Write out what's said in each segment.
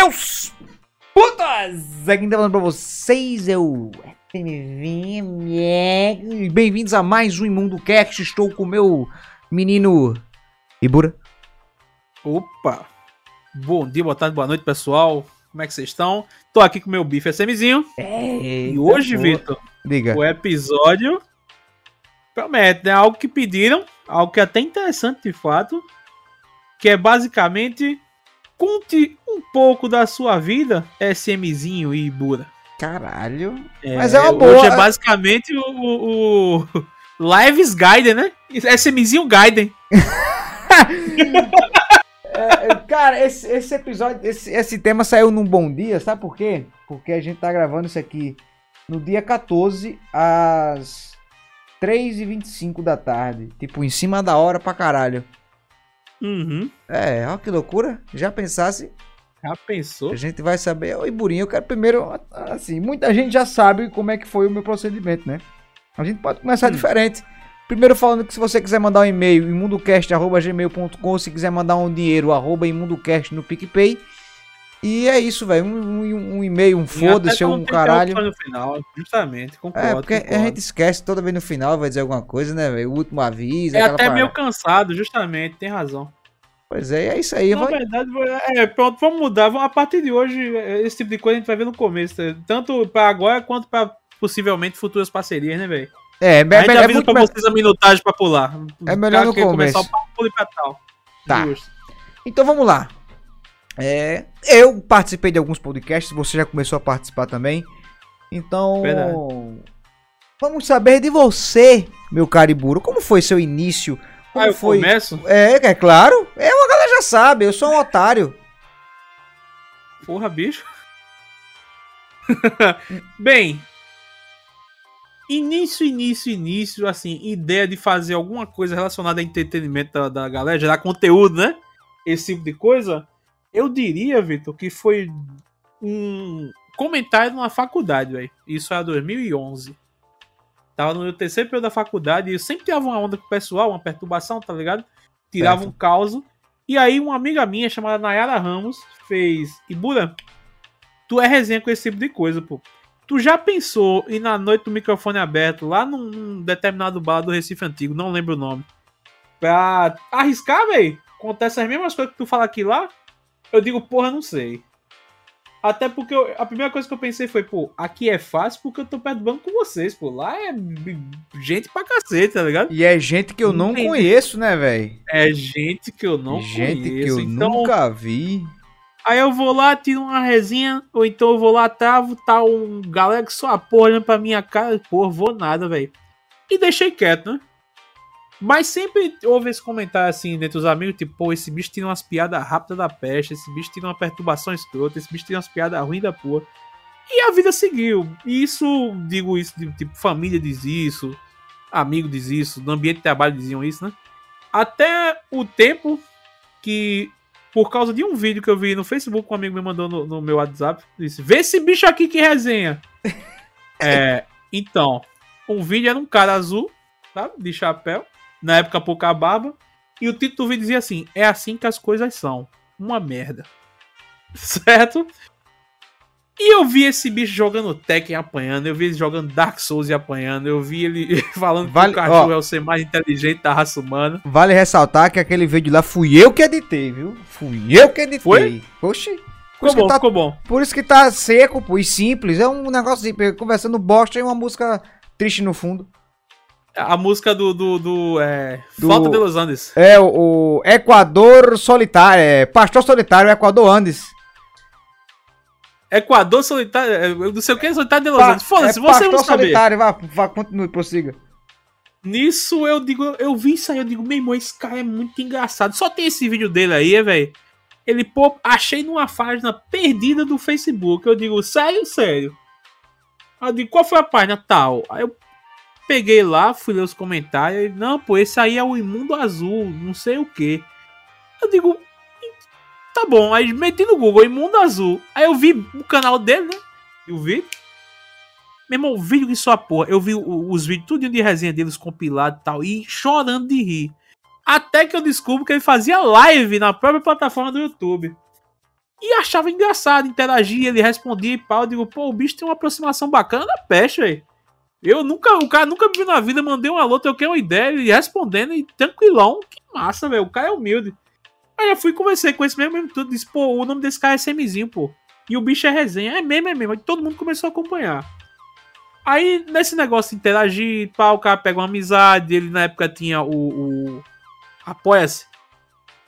Meus putas! Aqui tá falando pra vocês, eu... Bem-vindos a mais um Imundo Cast. Estou com o meu menino Ibura. Opa! Bom dia, boa tarde, boa noite, pessoal. Como é que vocês estão? Tô aqui com o meu bife SMzinho. É, E hoje, Vitor, Diga. o episódio promete, né? Algo que pediram, algo que é até interessante de fato, que é basicamente conte um pouco da sua vida, SMzinho e Ibura. Caralho. Mas é uma Hoje boa. é basicamente o, o, o Lives Gaiden, né? SMzinho Gaiden. É, cara, esse, esse episódio, esse, esse tema saiu num bom dia, sabe por quê? Porque a gente tá gravando isso aqui no dia 14, às 3h25 da tarde. Tipo, em cima da hora pra caralho. Uhum. É, ó que loucura. Já pensasse, Já pensou? a gente vai saber. Oi, Burinho, eu quero primeiro, assim, muita gente já sabe como é que foi o meu procedimento, né? A gente pode começar Hum. diferente. Primeiro falando que se você quiser mandar um e-mail, imundocast.gmail.com, se quiser mandar um dinheiro, arroba imundocast no PicPay. E é isso, velho. Um, um- um e-mail, um foda-se, E um caralho. No final, justamente, concordo. É, porque a concordo. gente esquece toda vez no final, vai dizer alguma coisa, né, velho? O último aviso. É até parada. meio cansado, justamente, tem razão. Pois é, é isso aí. Na vai- verdade, é, pronto, vamos mudar. A partir de hoje, esse tipo de coisa a gente vai ver no começo. né? Tanto pra agora quanto pra possivelmente futuras parcerias, né, velho? É, é, A gente é avisa muito pra vocês a minutagem pra pular. É melhor no Quer começar começo. o papo pule pra tal. Tá. Então vamos lá. É, eu participei de alguns podcasts, você já começou a participar também. Então, Verdade. vamos saber de você, meu cariburo. Como foi seu início? Como Ah, eu foi? começo? É, é claro. É, a galera já sabe, eu sou um otário. Porra, bicho. Bem, início, início, início, assim, ideia de fazer alguma coisa relacionada a entretenimento da, da galera, gerar conteúdo, né? Esse tipo de coisa. Eu diria, Vitor, que foi um comentário numa faculdade, velho. Isso era 2011. Tava no meu terceiro período da faculdade e eu sempre tirava uma onda com o pessoal, uma perturbação, tá ligado? Tirava Certo. um caos. E aí uma amiga minha chamada Nayara Ramos fez, Ibura, tu é resenha com esse tipo de coisa, pô. Tu já pensou em na noite do microfone aberto, lá num, determinado bar do Recife Antigo, não lembro o nome, pra arriscar, véi? Acontece as mesmas coisas que tu fala aqui lá? Eu digo, porra, não sei. Até porque eu- a primeira coisa que eu pensei foi, pô, aqui é fácil porque eu tô perto do banco com vocês, pô. Lá é gente pra cacete, tá ligado? E é gente que eu não conheço, né, velho? É gente que eu não Gente conheço. que eu então, nunca vi. Aí eu vou lá, tiro uma resinha, ou então eu vou lá, travo, tá um galera que só a porra olhando pra minha cara, porra, vou nada, velho. E deixei quieto, né? Mas sempre houve esse comentário assim, dentre os amigos, tipo, pô, esse bicho tira umas piadas rápidas da peste, esse bicho tira uma perturbação escrota, esse bicho tira umas piadas ruins da porra. E a vida seguiu. E isso, digo isso, tipo, família diz isso, amigo diz isso, no ambiente de trabalho diziam isso, né? Até o tempo que por causa de um vídeo que eu vi no Facebook um amigo me mandou no, no meu WhatsApp. Disse: Vê esse bicho aqui que resenha. é, então, um vídeo era um cara azul, sabe? De chapéu, na época pouca barba. E o título do vídeo dizia assim: É assim que as coisas são. Uma merda. Certo? E eu vi esse bicho jogando Tekken apanhando, eu vi ele jogando Dark Souls e apanhando, eu vi ele falando Vale- que o cachorro ó. é o ser mais inteligente da raça humana. Vale ressaltar que aquele vídeo lá fui eu que editei, viu? Fui eu que editei. Foi? Oxi. Por Ficou isso, que bom, tá, ficou bom. por isso que tá seco, pô, e simples. É um negócio simples, conversando bosta e uma música triste no fundo. A música do. do, do é, Do- Flauta de Los Andes. É o, o Equador Solitário, é Pastor Solitário, Equador Andes. Equador Solitário. é, eu Não sei o que é Solitário de Los Pa- Andes. Foda-se, é você não saber. Solitário, vá, vá, continue, prossiga. Nisso eu digo, eu vi isso aí, eu digo, meu irmão, esse cara é muito engraçado. Só tem esse vídeo dele aí, velho. Ele, pô, achei numa página perdida do Facebook. Eu digo, sério, sério. Aí Eu digo, qual foi a página tal? Aí eu peguei lá, fui ler os comentários. Não, pô, esse aí é o Imundo Azul, não sei o que. Eu digo, tá bom. Aí meti no Google, Imundo Azul. Aí eu vi o canal dele, né? E o vídeo. Meu irmão, o vídeo que só porra. Eu vi os vídeos tudo de resenha deles compilados e tal. E chorando de rir. Até que eu descubro que ele fazia live na própria plataforma do YouTube. E achava engraçado, interagia, ele respondia e pau. Eu digo, pô, o bicho tem uma aproximação bacana da peste, velho. Eu nunca, o cara nunca me viu na vida, mandei uma alô, troquei uma ideia, ele respondendo e tranquilão. Que massa, velho. O cara é humilde. Aí eu fui conversei com esse mesmo, mesmo tudo. Disse, pô, o nome desse cara é Semizinho, pô. E o bicho é resenha. É mesmo, é mesmo. Aí todo mundo começou a acompanhar. Aí, nesse negócio de interagir, pá, o cara pega uma amizade. Ele na época tinha o. o Apoia-se.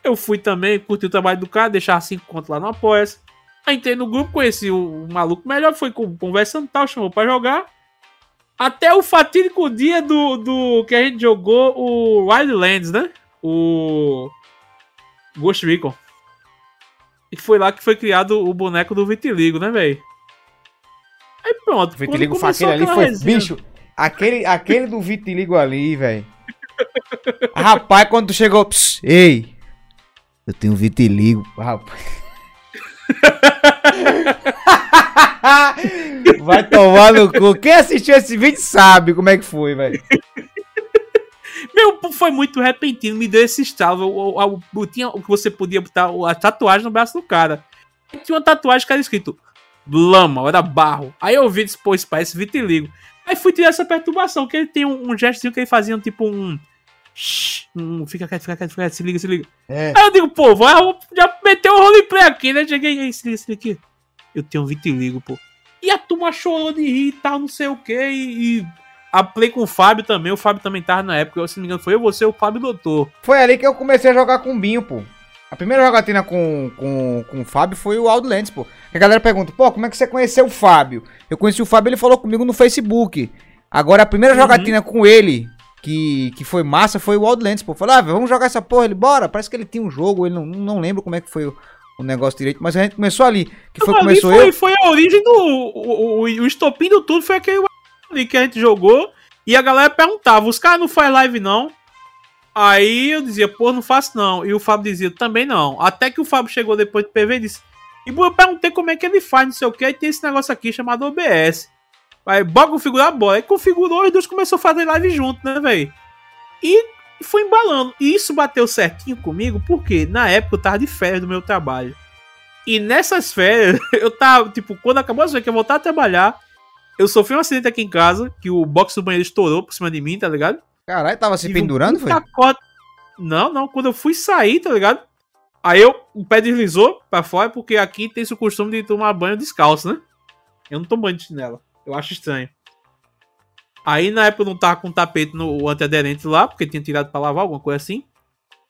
Eu fui também, curti o trabalho do cara, deixar 5 contos lá no Apoia-se. Aí entrei no grupo, conheci o, o maluco melhor, foi conversando e tal, chamou pra jogar. Até o fatídico dia do, do que a gente jogou o Wildlands, né? O Ghost Recon. E foi lá que foi criado o boneco do Vitiligo, né, velho? Aí pronto. Vitiligo foi aquele ali, foi. Resenha... Bicho, aquele, aquele do Vitiligo ali, velho. Rapaz, quando tu chegou. Pss, ei, eu tenho vitiligo, rapaz. Vai tomar no cu. Quem assistiu esse vídeo sabe como é que foi, velho. Meu, foi muito repentino, me deu esse estalo. Eu, eu, eu, tinha o que você podia botar a tatuagem no braço do cara. Tinha uma tatuagem que era escrito lama, era barro. Aí eu vi, pô, isso parece vitiligo. Aí fui tirar essa perturbação, que ele tem um, um gestinho que ele fazia, tipo um. Shhh, um fica quieto, fica quieto, fica quieto, se liga, se liga. É. Aí eu digo, pô, vai, já meteu o roleplay aqui, né? Cheguei aí, se liga, se liga aqui. Eu tenho vitiligo, pô. E a turma chorou de rir e tal, não sei o que. E, e a play com o Fábio também. O Fábio também tava na época. Se não me engano, foi eu, você, o Fábio Doutor. Foi ali que eu comecei a jogar com o Binho, pô. A primeira jogatina com, com, com o Fábio foi o Outlands, pô. A galera pergunta, pô, como é que você conheceu o Fábio? Eu conheci o Fábio, ele falou comigo no Facebook. Agora, a primeira uhum. jogatina com ele, que, que foi massa, foi o Outlands, pô. Falei, ah, vamos jogar essa porra. Ele, bora. Parece que ele tinha um jogo, ele não, não lembro como é que foi o, o negócio direito, mas a gente começou ali. Que foi, começou foi, eu. Foi a origem do. O, o, o estopim do tudo foi aquele ali que a gente jogou. E a galera perguntava, os caras não faz live não? Aí eu dizia, pô, não faço não. E o Fábio dizia, também não. Até que o Fábio chegou depois do PV e disse. E eu perguntei como é que ele faz, não sei o que. Aí tem esse negócio aqui chamado OBS. Aí bora configurar a bola. Aí configurou e dois começou a fazer live junto, né, velho? E foi embalando. E isso bateu certinho comigo, porque na época eu tava de férias do meu trabalho. E nessas férias, eu tava, tipo, quando acabou férias que eu voltar a trabalhar, eu sofri um acidente aqui em casa, que o box do banheiro estourou por cima de mim, tá ligado? Caralho, tava se pendurando, um foi? Não, não, quando eu fui sair, tá ligado? Aí eu, o pé deslizou pra fora, porque aqui tem esse costume de tomar banho descalço, né? Eu não tomo banho de chinela. Eu acho estranho. Aí na época eu não tava com tapete no antiaderente lá, porque tinha tirado pra lavar, alguma coisa assim.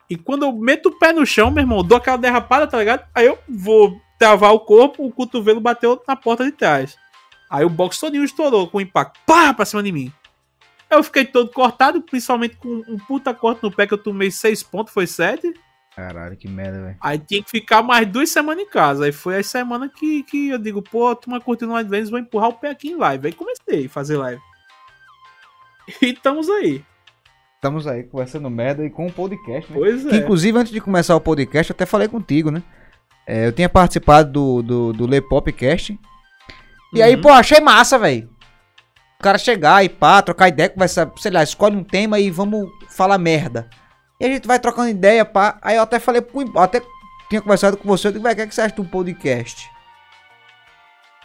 E quando eu meto o pé no chão, meu irmão, dou aquela derrapada, tá ligado? Aí eu vou travar o corpo, o cotovelo bateu na porta de trás. Aí o box todinho estourou com o impacto. Pá, pra cima de mim. Eu fiquei todo cortado, principalmente com um puta corte no pé que eu tomei seis pontos, foi sete. Caralho, que merda, velho. Aí tinha que ficar mais duas semanas em casa. Aí foi a semana que, que eu digo, pô, turma curtindo o Advance, vou empurrar o pé aqui em live. Aí comecei a fazer live. E estamos aí. Estamos aí conversando merda e com o podcast, né? Pois é. Que, inclusive, antes de começar o podcast, eu até falei contigo, né? É, eu tinha participado do, do, do Le Popcast. E uhum. aí, pô, achei massa, velho. O cara chegar e pá, trocar ideia, conversar, sei lá, escolhe um tema e vamos falar merda. E a gente vai trocando ideia, pá. Aí eu até falei, até tinha conversado com você, eu digo, vai, o que, é que você acha de um podcast?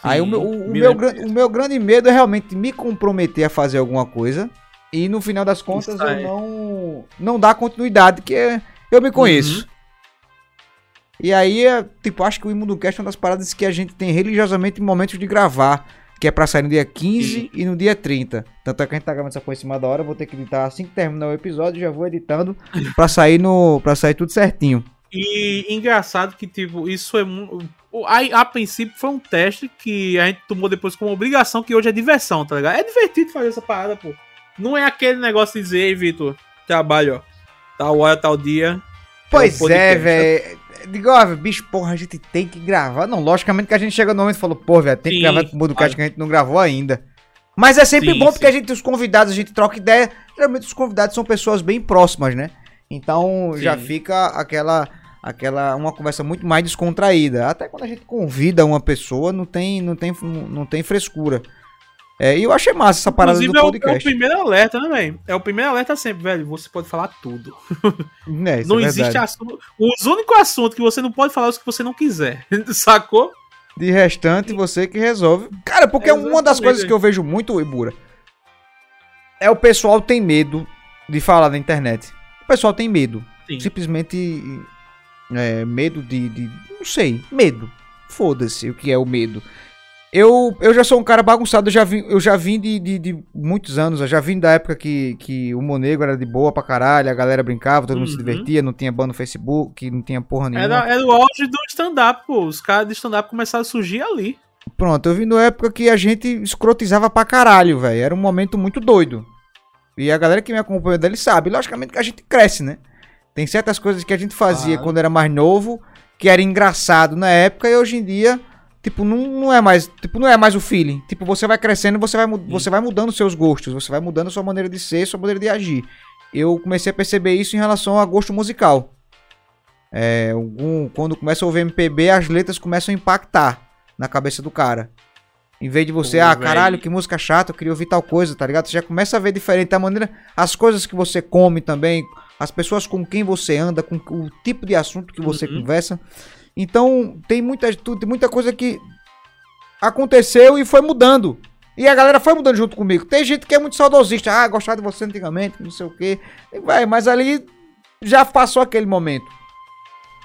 Aí o meu, o, o meu, o meu grande medo é realmente me comprometer a fazer alguma coisa e no final das contas eu não, não dar continuidade, que eu me conheço. Uhum. E aí, tipo, acho que o Imunocast é uma das paradas que a gente tem religiosamente em momentos de gravar. Que é pra sair no dia 15 e no dia 30. Tanto é que a gente tá gravando essa coisa em cima da hora. Vou ter que editar assim que terminar o episódio. Já vou editando pra sair, no, pra sair tudo certinho. E engraçado que, tipo, isso é muito. A, a, princípio foi um teste que a gente tomou depois como obrigação, que hoje é diversão, tá ligado? É divertido fazer essa parada, pô. Não é aquele negócio de dizer, Vitor, trabalho, ó, tal hora, tal dia. Pois é, velho. Digo, ó, bicho, porra, a gente tem que gravar. Não, logicamente que a gente chega no momento e falou, pô, velho, tem sim, que gravar com o podcast que a gente não gravou ainda. Mas é sempre sim, bom porque sim. a gente, os convidados, a gente troca ideia. Geralmente os convidados são pessoas bem próximas, né? Então já fica aquela aquela uma conversa muito mais descontraída. Até quando a gente convida uma pessoa, não tem não tem não tem frescura. É, e eu achei massa essa parada Inclusive, do é o, é o podcast. primeiro alerta, né, velho? É o primeiro alerta sempre, velho. Você pode falar tudo. É, isso não é existe assunto. Os únicos assuntos que você não pode falar é os que você não quiser. Sacou? De restante, você que resolve. Cara, porque É, uma das coisas que eu vejo muito, Ibura, é o pessoal tem medo de falar na internet. O pessoal tem medo. Sim. Simplesmente é, medo de, de- Não sei, medo. Foda-se o que é o medo. Eu, eu já sou um cara bagunçado, eu já vim, eu já vim de, de, de muitos anos, eu já vim da época que, que o Monego era de boa pra caralho, a galera brincava, todo mundo se Uhum. divertia, não tinha ban no Facebook, não tinha porra nenhuma. Era, era o auge do stand-up, pô. Os caras de stand-up começaram a surgir ali. Pronto, eu vim da época que a gente escrotizava pra caralho, velho. Era um momento muito doido. E a galera que me acompanha dele sabe, logicamente que a gente cresce, né? Tem certas coisas que a gente fazia quando era mais novo, que era engraçado na época, e hoje em dia, tipo, não, não é mais, tipo, não é mais o feeling. Tipo, você vai crescendo, você vai, você vai mudando seus gostos, você vai mudando sua maneira de ser, sua maneira de agir. Eu comecei a perceber isso em relação a gosto musical. É, algum- quando começa a ouvir MPB, as letras começam a impactar na cabeça do cara. Em vez de você, Pô, ah, velho. caralho, que música chata, eu queria ouvir tal coisa, tá ligado? Você já começa a ver diferente a maneira, as coisas que você come também, as pessoas com quem você anda, com o tipo de assunto que você Uhum. conversa. Então, tem muita, tem muita coisa que aconteceu e foi mudando. E a galera foi mudando junto comigo. Tem gente que é muito saudosista, ah, gostava de você antigamente, não sei o quê. E vai, mas ali já passou aquele momento.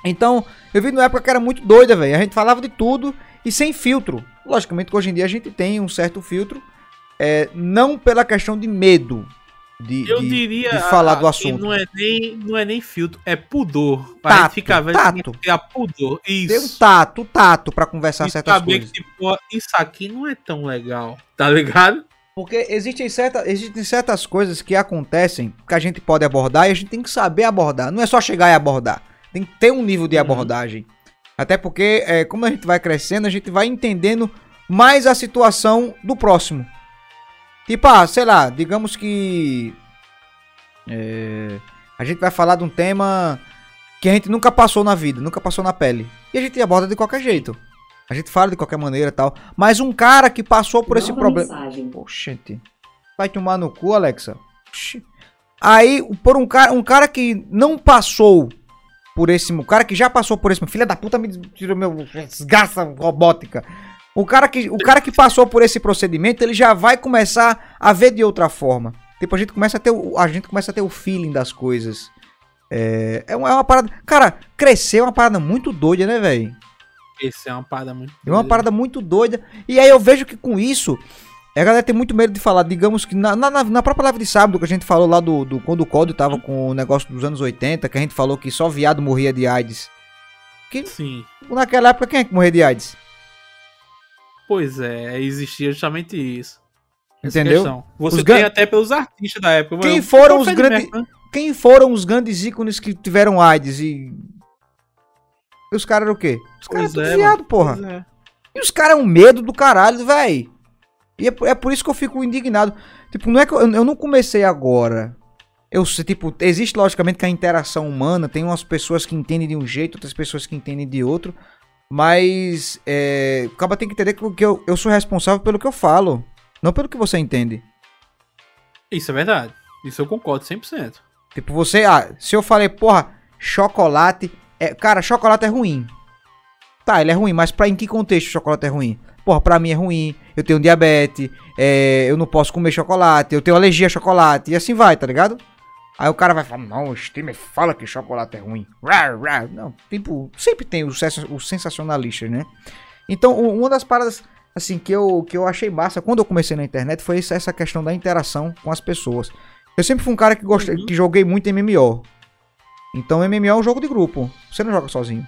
Então, eu vi numa época que era muito doida, velho. A gente falava de tudo e sem filtro. Logicamente que hoje em dia a gente tem um certo filtro, é, não pela questão de medo de, Eu de- diria de falar do assunto. não é nem não é nem filtro, é pudor. Tato, Aí fica velho, tato. é pudor. Tem um Isso. tato, tato pra conversar E certas saber coisas. que, tipo, isso aqui não é tão legal, tá ligado? Porque existem, certa, existem certas coisas que acontecem que a gente pode abordar e a gente tem que saber abordar. Não é só chegar e abordar. Tem que ter um nível de Uhum. Até porque, é, como a gente vai crescendo, a gente vai entendendo mais a situação do próximo. Tipo, ah, sei lá, digamos que. é, a gente vai falar de um tema que a gente nunca passou na vida, nunca passou na pele. E a gente aborda de qualquer jeito. A gente fala de qualquer maneira e tal. Mas um cara que passou por esse Nova problema. mensagem. Oxente. Vai tomar no cu, Alexa. Aí, por um cara, um cara que não passou por esse. Um cara que já passou por esse. Filha da puta me tirou meu. Desgraça robótica. O cara, que, o cara que passou por esse procedimento, ele já vai começar a ver de outra forma. Tipo, a gente começa a ter o, a gente começa a ter o feeling das coisas. É, é, uma, é uma parada. Cara, crescer é uma parada muito doida, né, velho? Esse é uma parada muito. É uma parada muito doida. E aí eu vejo que com isso, a galera tem muito medo de falar. Digamos que na, na, na própria live de sábado que a gente falou lá do, do quando o Código tava com o negócio dos anos 80, que a gente falou que só viado morria de AIDS. Que Sim. naquela época quem é que morria de AIDS? Pois é, existia justamente isso. Entendeu? Você Os tem até pelos artistas da época. Quem foram os grandes- né? Quem foram os grandes ícones que tiveram AIDS e. E os caras eram o quê? Os caras eram é, viado, porra. É. E os caras é um medo do caralho, véi. E é, por- é por isso que eu fico indignado. Tipo, não é que eu, eu não comecei agora. Eu sei, tipo, existe logicamente que a interação humana tem umas pessoas que entendem de um jeito, outras pessoas que entendem de outro. Mas é, o cara tem que entender que eu, eu sou responsável pelo que eu falo, não pelo que você entende. Isso é verdade. Isso eu concordo 100%. Tipo, você, ah, se eu falei, porra, chocolate, é, cara, chocolate é ruim. Tá, ele é ruim, mas pra em que contexto o chocolate é ruim? Porra, pra mim é ruim, eu tenho diabetes, é, eu não posso comer chocolate, eu tenho alergia a chocolate, e assim vai, tá ligado? Aí o cara vai falar, não, o Steam fala que chocolate é ruim. Rar, rar. Não, tipo, sempre tem os, sens- os sensacionalistas, né? Então, uma das paradas, assim, que eu, que eu achei massa quando eu comecei na internet foi essa- essa questão da interação com as pessoas. Eu sempre fui um cara que, gostei, Uhum. que joguei muito MMO. Então, MMO é um jogo de grupo. Você não joga sozinho.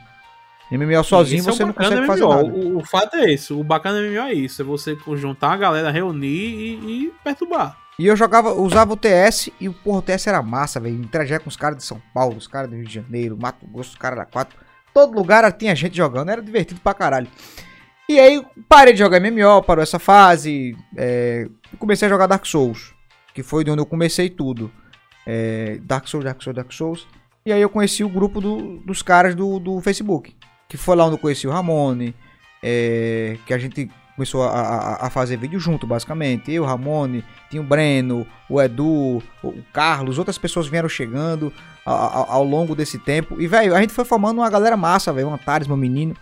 MMO sozinho Isso é você não bacana consegue do fazer MMO. nada. O, o fato é esse. O bacana do MMO é isso. É você juntar a galera, reunir e, e perturbar. E eu jogava, usava o TS e o porra, o TS era massa, velho. Interagia com os caras de São Paulo, os caras do Rio de Janeiro, Mato Grosso, os caras da 4. Todo lugar tinha gente jogando, era divertido pra caralho. E aí parei de jogar MMO, parou essa fase. é, e comecei a jogar Dark Souls, que foi de onde eu comecei tudo. É, Dark Souls, Dark Souls, Dark Souls. E aí eu conheci o grupo do- dos caras do, do Facebook. Que foi lá onde eu conheci o Ramone. é, que a gente começou a, a, a fazer vídeo junto, basicamente. Eu, Ramone, tinha o Breno, o Edu, o Carlos, outras pessoas vieram chegando ao, ao longo desse tempo. E, velho, a gente foi formando uma galera massa, velho. Um Antares, meu menino.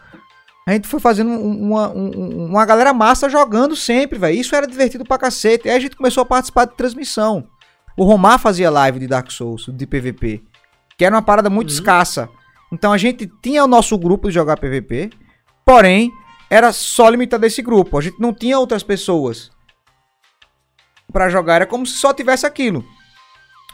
A gente foi fazendo uma, uma, uma galera massa jogando sempre, velho. Isso era divertido pra cacete. Aí a gente começou a participar de transmissão. O Romar fazia live de Dark Souls, de PVP. Que era uma parada muito uhum. escassa. Então a gente tinha o nosso grupo de jogar PVP. Porém, era só limitado a esse grupo. A gente não tinha outras pessoas para jogar. Era como se só tivesse aquilo.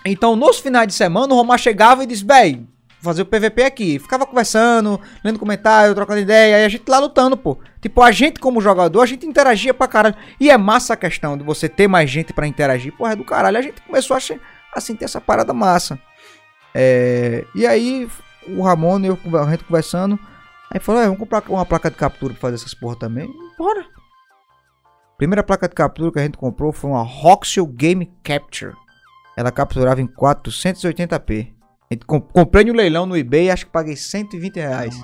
Então, nos finais de semana, o Romar chegava e disse: Véi, fazer o PVP aqui. Ficava conversando, lendo comentário, trocando ideia, e a gente lá lutando, pô. Tipo, a gente como jogador, a gente interagia pra caralho. E é massa a questão de você ter mais gente para interagir. Porra, é do caralho. A gente começou a, a sentir essa parada massa. É... E aí, o Ramon e eu, a gente conversando. Aí falou, é, vamos comprar uma placa de captura pra fazer essas porra também. Bora. Primeira placa de captura que a gente comprou foi uma Roxio Game Capture. Ela capturava em 480p. A gente comp comprei no leilão no eBay acho que paguei 120 reais.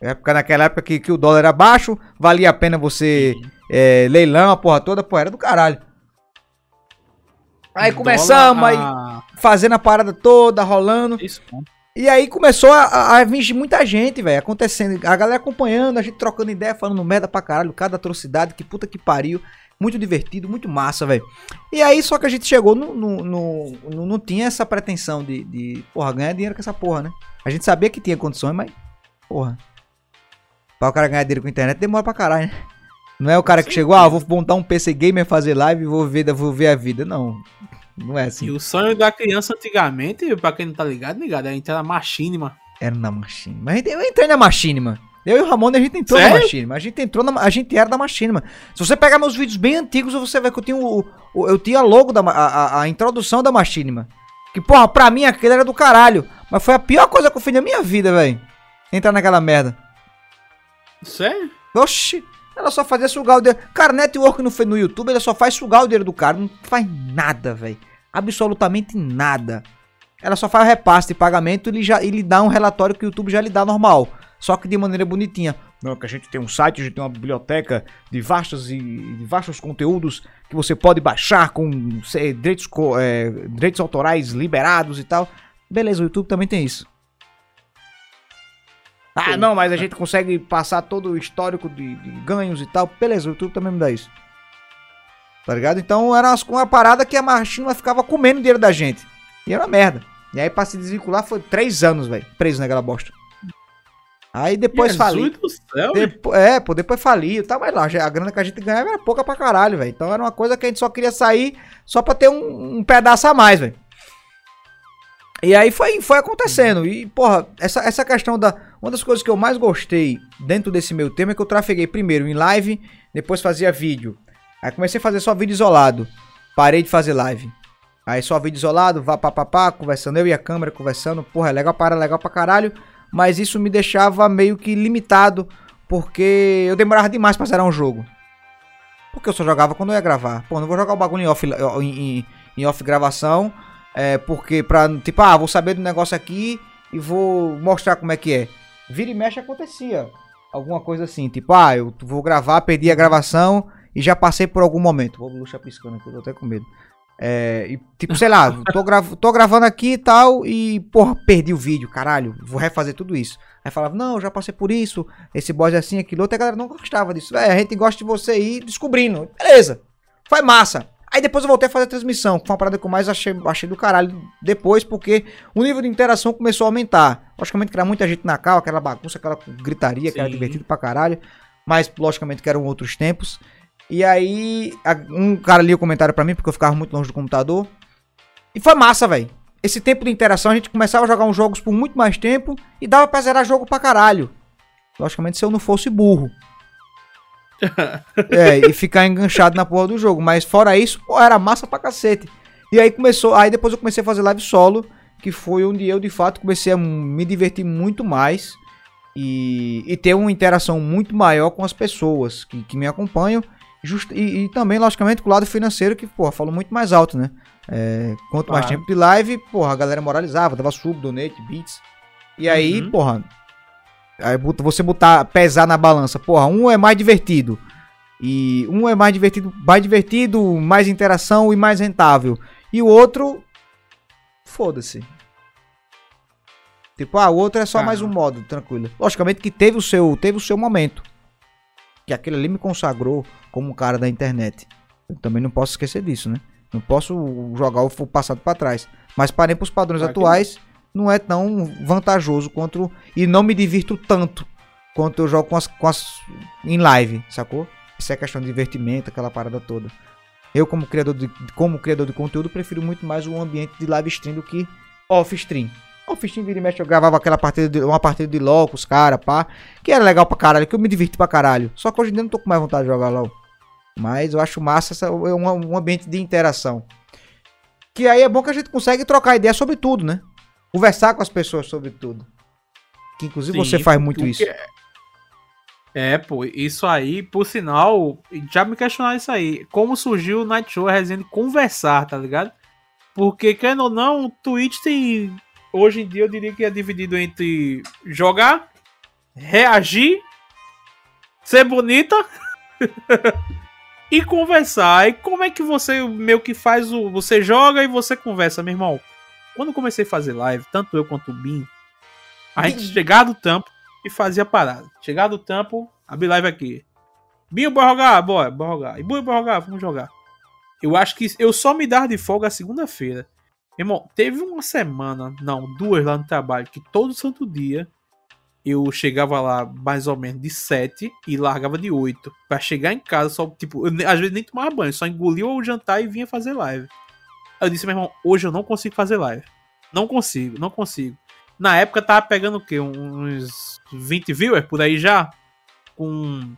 Época, naquela época que, que o dólar era baixo, valia a pena você é, leilão, a porra toda, pô, era do caralho. Aí começamos, aí ah. fazendo a parada toda, rolando. Isso, e aí começou a, a vir muita gente, velho, acontecendo. A galera acompanhando, a gente trocando ideia, falando merda pra caralho, cada atrocidade, que puta que pariu. Muito divertido, muito massa, velho. E aí, só que a gente chegou no. no, no, no não tinha essa pretensão de, de, porra, ganhar dinheiro com essa porra, né? A gente sabia que tinha condições, mas. Porra. Pra o cara ganhar dinheiro com a internet demora pra caralho, né? Não é o cara Sim, que chegou, ah, vou montar um PC gamer, fazer live e vou ver, vou ver a vida. Não. Não é assim. E o sonho da criança antigamente, pra quem não tá ligado, ligado, a gente era machinima. Era na machinima. Eu entrei na machinima. Eu e o Ramon, a gente entrou Sério? na Machinima. A gente entrou na. A gente era da Machinima. Se você pegar meus vídeos bem antigos, você vai que eu tinha o. o eu tinha logo da. A, a, a, introdução da Machinima. Que, porra, pra mim aquele era do caralho. Mas foi a pior coisa que eu fiz na minha vida, velho. Entrar naquela merda. Sério? Oxi. Ela só fazia sugar o dinheiro. Cara, network no, no YouTube, ela só faz sugar o dinheiro do cara. Não faz nada, velho. Absolutamente nada. Ela só faz repasse de pagamento e já, ele dá um relatório que o YouTube já lhe dá normal. Só que de maneira bonitinha. Não, que a gente tem um site, a gente tem uma biblioteca de vastos e de vastos conteúdos que você pode baixar com direitos, é, direitos autorais liberados e tal. Beleza, o YouTube também tem isso. Ah, não, mas a gente consegue passar todo o histórico de, de, ganhos e tal. Beleza, o YouTube também me dá isso. Tá ligado? Então era uma parada que a Machinima ficava comendo dinheiro da gente. E era uma merda. E aí pra se desvincular foi três anos, velho. Preso naquela bosta. Aí depois fali. Depo é, pô, depois faliu, tá, mas lá, a grana que a gente ganhava era pouca pra caralho, velho. Então era uma coisa que a gente só queria sair só pra ter um, um pedaço a mais, velho. E aí foi, foi acontecendo. E, porra, essa, essa questão da. Uma das coisas que eu mais gostei dentro desse meu tema é que eu trafeguei primeiro em live, depois fazia vídeo. Aí comecei a fazer só vídeo isolado. Parei de fazer live. Aí só vídeo isolado, vá papapá, conversando, eu e a câmera conversando. Porra, é legal para, legal pra caralho. Mas isso me deixava meio que limitado, porque eu demorava demais pra zerar um jogo. Porque eu só jogava quando eu ia gravar. Pô, não vou jogar o bagulho em off, em, em, em off gravação é, porque pra, tipo, ah, vou saber do negócio aqui e vou mostrar como é que é. Vira e mexe acontecia. Alguma coisa assim, tipo, ah, eu vou gravar, perdi a gravação e já passei por algum momento. Vou luxar piscando aqui, eu tô até com medo. É, e, tipo, sei lá, tô, tô gravando aqui e tal, e, porra, perdi o vídeo, caralho, vou refazer tudo isso. Aí falava, não, já passei por isso, esse boss é assim, aquilo outro, a galera não gostava disso. É, a gente gosta de você ir descobrindo. Beleza, foi massa. Aí depois eu voltei a fazer a transmissão, que foi uma parada que eu mais achei, achei do caralho depois, porque o nível de interação começou a aumentar. Logicamente que era muita gente na cal, aquela bagunça, aquela gritaria, Sim. que era divertido pra caralho. Mas, logicamente, que eram outros tempos. E aí, um cara lia o comentário pra mim, porque eu ficava muito longe do computador. E foi massa, velho. Esse tempo de interação, a gente começava a jogar uns jogos por muito mais tempo e dava pra zerar jogo pra caralho. Logicamente, se eu não fosse burro. é, e ficar enganchado na porra do jogo. Mas fora isso, pô, era massa pra cacete. E aí começou. Aí depois eu comecei a fazer live solo. Que foi onde eu de fato comecei a me divertir muito mais. E, e ter uma interação muito maior com as pessoas que, que me acompanham. Just, e, e, também, logicamente, com o lado financeiro, que, porra, falou muito mais alto, né? É, quanto mais tempo de live, porra, a galera moralizava, dava sub, donate, beats. E aí, uhum. porra, Aí você botar, pesar na balança. Porra, um é mais divertido. E um é mais divertido, mais divertido, mais interação e mais rentável. E o outro, foda-se. Tipo, ah, o outro é só mais um modo, tranquilo. Logicamente que teve o seu, teve o seu momento. Que aquele ali me consagrou como um cara da internet. Eu também não posso esquecer disso, né? Não posso jogar o passado para trás. Mas parem para os padrões atuais, não é tão vantajoso quanto. E não me divirto tanto quanto eu jogo com as, com as em live, sacou? Isso é questão de divertimento, aquela parada toda. Eu, como criador de, como criador de conteúdo, prefiro muito mais o ambiente de live stream do que off-stream. Off-stream vira e mexe, eu gravava aquela partida de, uma partida de LOL com os caras, pá. Que era legal pra caralho, que eu me divirto pra caralho. Só que hoje em dia não tô com mais vontade de jogar LOL. Mas eu acho massa essa, um, um ambiente de interação. Que aí é bom que a gente consegue trocar ideia sobre tudo, né? Conversar com as pessoas sobre tudo. Que inclusive Sim, você faz muito isso. É... é, pô, isso aí, por sinal, já me questionaram isso aí. Como surgiu o Night Show, a resenha conversar, tá ligado? Porque, querendo ou não, o Twitch tem. Hoje em dia eu diria que é dividido entre jogar, reagir, ser bonita e conversar. E como é que você meio que faz o. Você joga e você conversa, meu irmão? Quando comecei a fazer live, tanto eu quanto o Bin, a gente chegava do tampo e fazia parada. Chegava do tampo, abri live aqui. Binho, bora jogar? Bora, bora jogar. E bora jogar? Vamos jogar. Eu acho que eu só me dar de folga segunda-feira. Irmão, teve uma semana, não, duas lá no trabalho, que todo santo dia eu chegava lá mais ou menos de 7 e largava de 8. Pra chegar em casa, só, tipo, eu, às vezes nem tomava banho, só engolia o jantar e vinha fazer live. Aí eu disse, meu irmão, hoje eu não consigo fazer live. Não consigo, não consigo. Na época tava pegando o quê? Uns 20 viewers por aí já? Com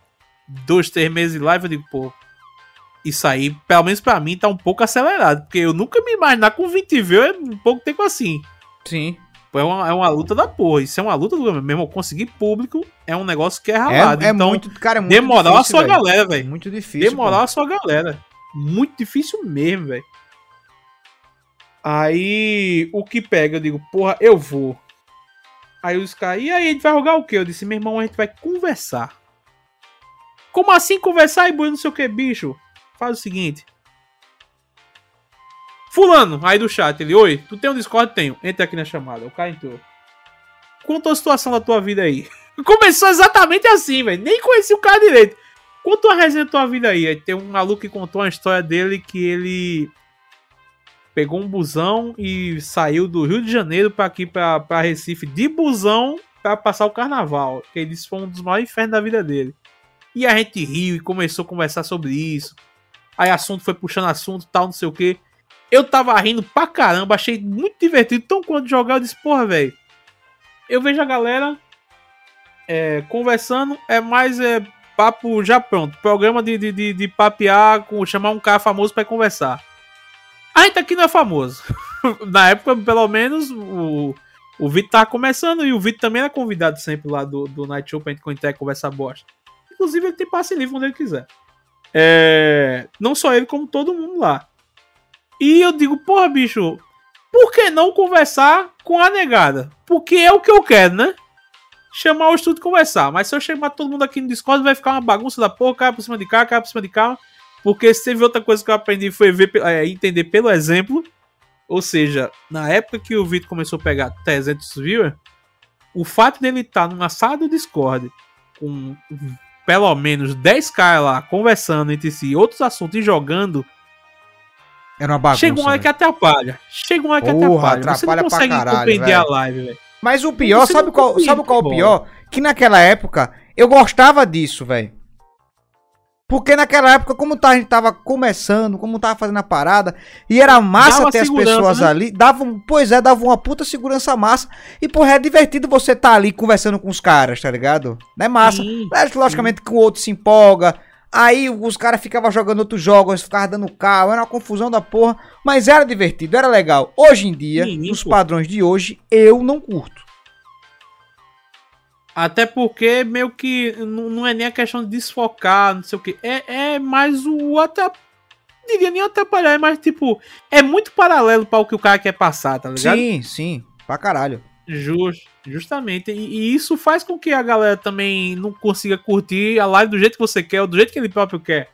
dois, três meses de live, eu digo, pô, isso aí, pelo menos pra mim, tá um pouco acelerado. Porque eu nunca me imaginar com 20 viewers um pouco tempo assim. Sim. É uma, é uma luta da porra. Isso é uma luta do meu irmão. Conseguir público é um negócio que é ralado. É, é então, muito, cara, é muito demorar difícil, a sua véio. galera, velho. Muito difícil. Demorar pô. a sua galera. Muito difícil mesmo, velho. Aí o que pega, eu digo, porra, eu vou. Aí os caras, e aí a gente vai jogar o quê? Eu disse, meu irmão, a gente vai conversar. Como assim conversar e boi não sei o que, bicho? Faz o seguinte. Fulano, aí do chat, ele, oi, tu tem um Discord? Tenho. Entra aqui na chamada. O cara entrou. Conta a situação da tua vida aí. Começou exatamente assim, velho. Nem conheci o cara direito. Conta uma resenha da tua vida aí. Aí tem um maluco que contou uma história dele que ele pegou um busão e saiu do Rio de Janeiro para aqui para Recife de busão para passar o carnaval. Que ele disse foi um dos maiores infernos da vida dele. E a gente riu e começou a conversar sobre isso. Aí assunto foi puxando assunto, tal, não sei o que. Eu tava rindo pra caramba, achei muito divertido. Então, quando jogar, eu disse, porra, velho. Eu vejo a galera é, conversando, é mais é, papo já pronto. Programa de, de, de, de papear, com, chamar um cara famoso para conversar. A gente aqui não é famoso. Na época, pelo menos, o, o Vitor tava começando e o Vitor também era convidado sempre lá do, do Night Show pra gente entrar e conversar bosta. Inclusive, ele tem passe livre quando ele quiser. É, não só ele, como todo mundo lá. E eu digo, porra, bicho, por que não conversar com a negada? Porque é o que eu quero, né? Chamar o estudo e conversar. Mas se eu chamar todo mundo aqui no Discord, vai ficar uma bagunça da porra, cara por cima de cá, cara por cima de cá. Porque se teve outra coisa que eu aprendi foi ver, é, entender pelo exemplo. Ou seja, na época que o Vitor começou a pegar 300 viewers, o fato dele estar numa sala do Discord com pelo menos 10 caras lá conversando entre si, outros assuntos e jogando, era uma bagunça. Chega uma hora que atrapalha. Chega uma hora que atrapalha. atrapalha Você não consegue caralho, compreender véio. a live, velho. Mas o pior, sabe qual, sabe qual é o pior? Que naquela época eu gostava disso, velho. Porque naquela época, como tá, a gente tava começando, como tava fazendo a parada, e era massa ter as pessoas né? ali, dava, pois é, dava uma puta segurança massa. E, porra, é divertido você tá ali conversando com os caras, tá ligado? É massa. Sim, Logicamente sim. que o outro se empolga, Aí os caras ficavam jogando outros jogos, ficavam dando carro, era uma confusão da porra, mas era divertido, era legal. Hoje em dia, Sim, nos padrões de hoje, eu não curto. Até porque meio que não é nem a questão de desfocar, não sei o que. É, é mais o até. Diria nem atrapalhar, mas tipo, é muito paralelo para o que o cara quer passar, tá ligado? Sim, sim, pra caralho. Just, justamente. E, e, isso faz com que a galera também não consiga curtir a live do jeito que você quer, ou do jeito que ele próprio quer.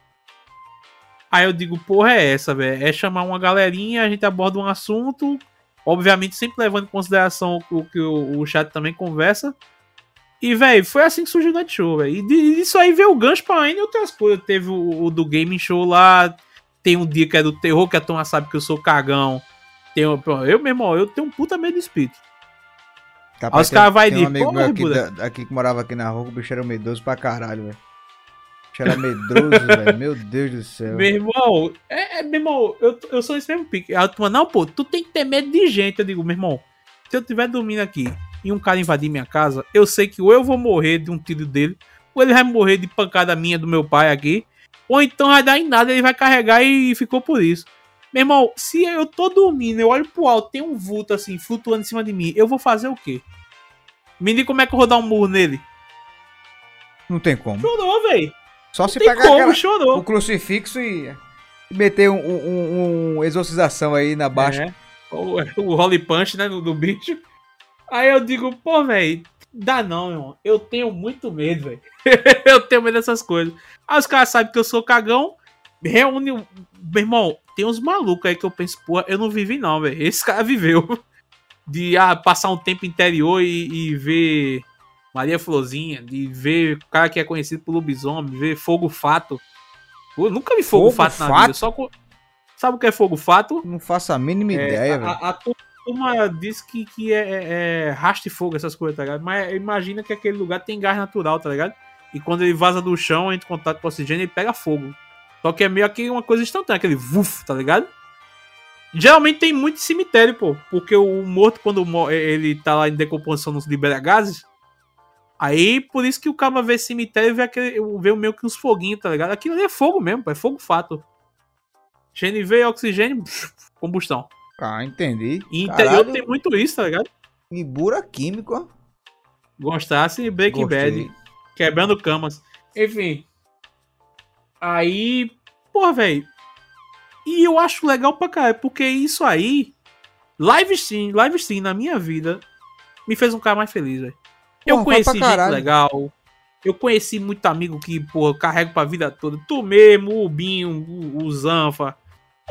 Aí eu digo, porra, é essa, velho? É chamar uma galerinha, a gente aborda um assunto, obviamente sempre levando em consideração o que o, o chat também conversa. E, velho, foi assim que surgiu o Night Show, velho. E isso aí veio o gancho pra ainda outras coisas. Teve o, o, do Gaming Show lá, tem um dia que é do terror, que a turma sabe que eu sou cagão. Tem, eu mesmo, eu tenho um puta medo de espírito. Capaz, Aí os caras vai de. Um amigo meu aqui, da, aqui que morava aqui na rua, o bicho era medroso pra caralho, velho. O bicho era medroso, velho. Meu Deus do céu. Meu irmão, é, é, meu irmão, eu, eu sou esse mesmo pique. A turma, não, pô, tu tem que ter medo de gente. Eu digo, meu irmão, se eu estiver dormindo aqui e um cara invadir minha casa, eu sei que ou eu vou morrer de um tiro dele, ou ele vai morrer de pancada minha do meu pai aqui, ou então vai dar em nada, ele vai carregar e ficou por isso. Meu irmão, se eu tô dormindo, eu olho pro alto, tem um vulto assim, flutuando em cima de mim, eu vou fazer o quê? Me diga como é que eu vou dar um murro nele. Não tem como. Chorou, velho. Só se pegar como, aquela, chorou. o crucifixo e meter um, um, um, exorcização aí na baixa. É, o, o Holy Punch, né, do, do bicho. Aí eu digo, pô, velho, dá não, meu irmão. Eu tenho muito medo, velho. eu tenho medo dessas coisas. Aí os caras sabem que eu sou cagão, reúne. Meu irmão, tem uns malucos aí que eu penso, pô, eu não vivi não, velho. Esse cara viveu. De ah, passar um tempo interior e, e, ver Maria Florzinha, de ver o cara que é conhecido por lobisomem, ver Fogo Fato. Eu nunca vi Fogo, fogo Fato, fato na vida. Só Sabe o que é Fogo Fato? Não faço a mínima é, ideia, velho. A, a, turma diz que, que é, é, é raste fogo, essas coisas, tá ligado? Mas imagina que aquele lugar tem gás natural, tá ligado? E quando ele vaza do chão, entra em contato com oxigênio, ele pega fogo. Só que é meio que uma coisa instantânea, aquele vuf, tá ligado? Geralmente tem muito cemitério, pô. Porque o morto, quando ele tá lá em decomposição, não libera gases. Aí, por isso que o cara vê cemitério e vê, aquele, vê meio que uns foguinhos, tá ligado? Aquilo ali é fogo mesmo, pô. É fogo fato. GNV, oxigênio, combustão. Ah, entendi. E interior Caralho. tem muito isso, tá ligado? E bura químico, ó. Gostasse Breaking Gostei. Bad. Quebrando camas. Enfim, Aí, pô, velho. E eu acho legal pra caralho, porque isso aí, live stream, live stream na minha vida, me fez um cara mais feliz, velho. Eu conheci gente legal. Eu conheci muito amigo que, eu carrego pra vida toda. Tu mesmo, o Binho, o, o Zanfa,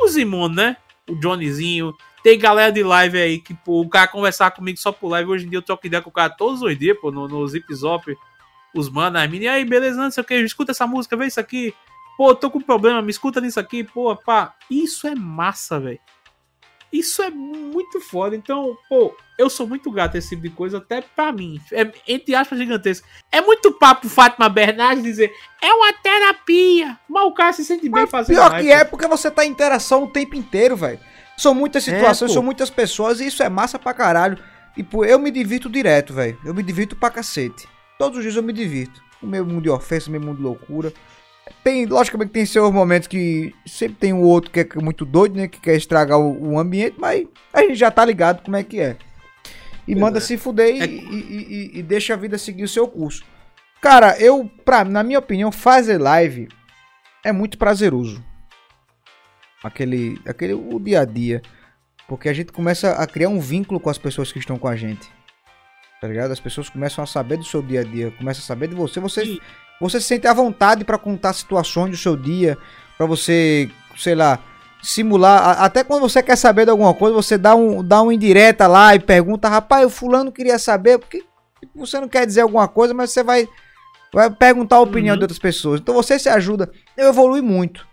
o Zimon, né? O Johnnyzinho. Tem galera de live aí que, pô, o cara conversar comigo só por live. Hoje em dia eu troco ideia com o cara todos os dias, pô, no, no Zip Zop. Os manos, as meninas, e aí, beleza, não sei o que, escuta essa música, vê isso aqui. Pô, tô com problema, me escuta nisso aqui, pô, pá. Isso é massa, velho. Isso é muito foda. Então, pô, eu sou muito gato esse tipo de coisa, até pra mim. É, entre aspas, gigantesco. É muito papo Fátima Bernardes dizer, é uma terapia. Mas o cara se sente bem Mas fazendo Pior que é porque você tá em interação o tempo inteiro, velho. São muitas é, situações, é, são muitas pessoas e isso é massa pra caralho. E, pô, eu me divirto direto, velho. Eu me divirto pra cacete. Todos os dias eu me divirto. O meu mundo de ofensa, o meu mundo de loucura. Tem, logicamente, tem seus momentos que sempre tem um outro que é muito doido, né? Que quer estragar o, o ambiente, mas a gente já tá ligado como é que é. E manda é. se fuder é... e, e, e, e, deixa a vida seguir o seu curso. Cara, eu, pra, na minha opinião, fazer live é muito prazeroso. Aquele, aquele, o dia a dia. Porque a gente começa a criar um vínculo com as pessoas que estão com a gente. Tá ligado? As pessoas começam a saber do seu dia a dia, começam a saber de você. Você, você se sente à vontade para contar situações do seu dia, para você, sei lá, simular. Até quando você quer saber de alguma coisa, você dá um, dá um indireta lá e pergunta, rapaz, o fulano queria saber, porque você não quer dizer alguma coisa, mas você vai, vai perguntar a opinião uhum. de outras pessoas. Então você se ajuda. Eu evolui muito.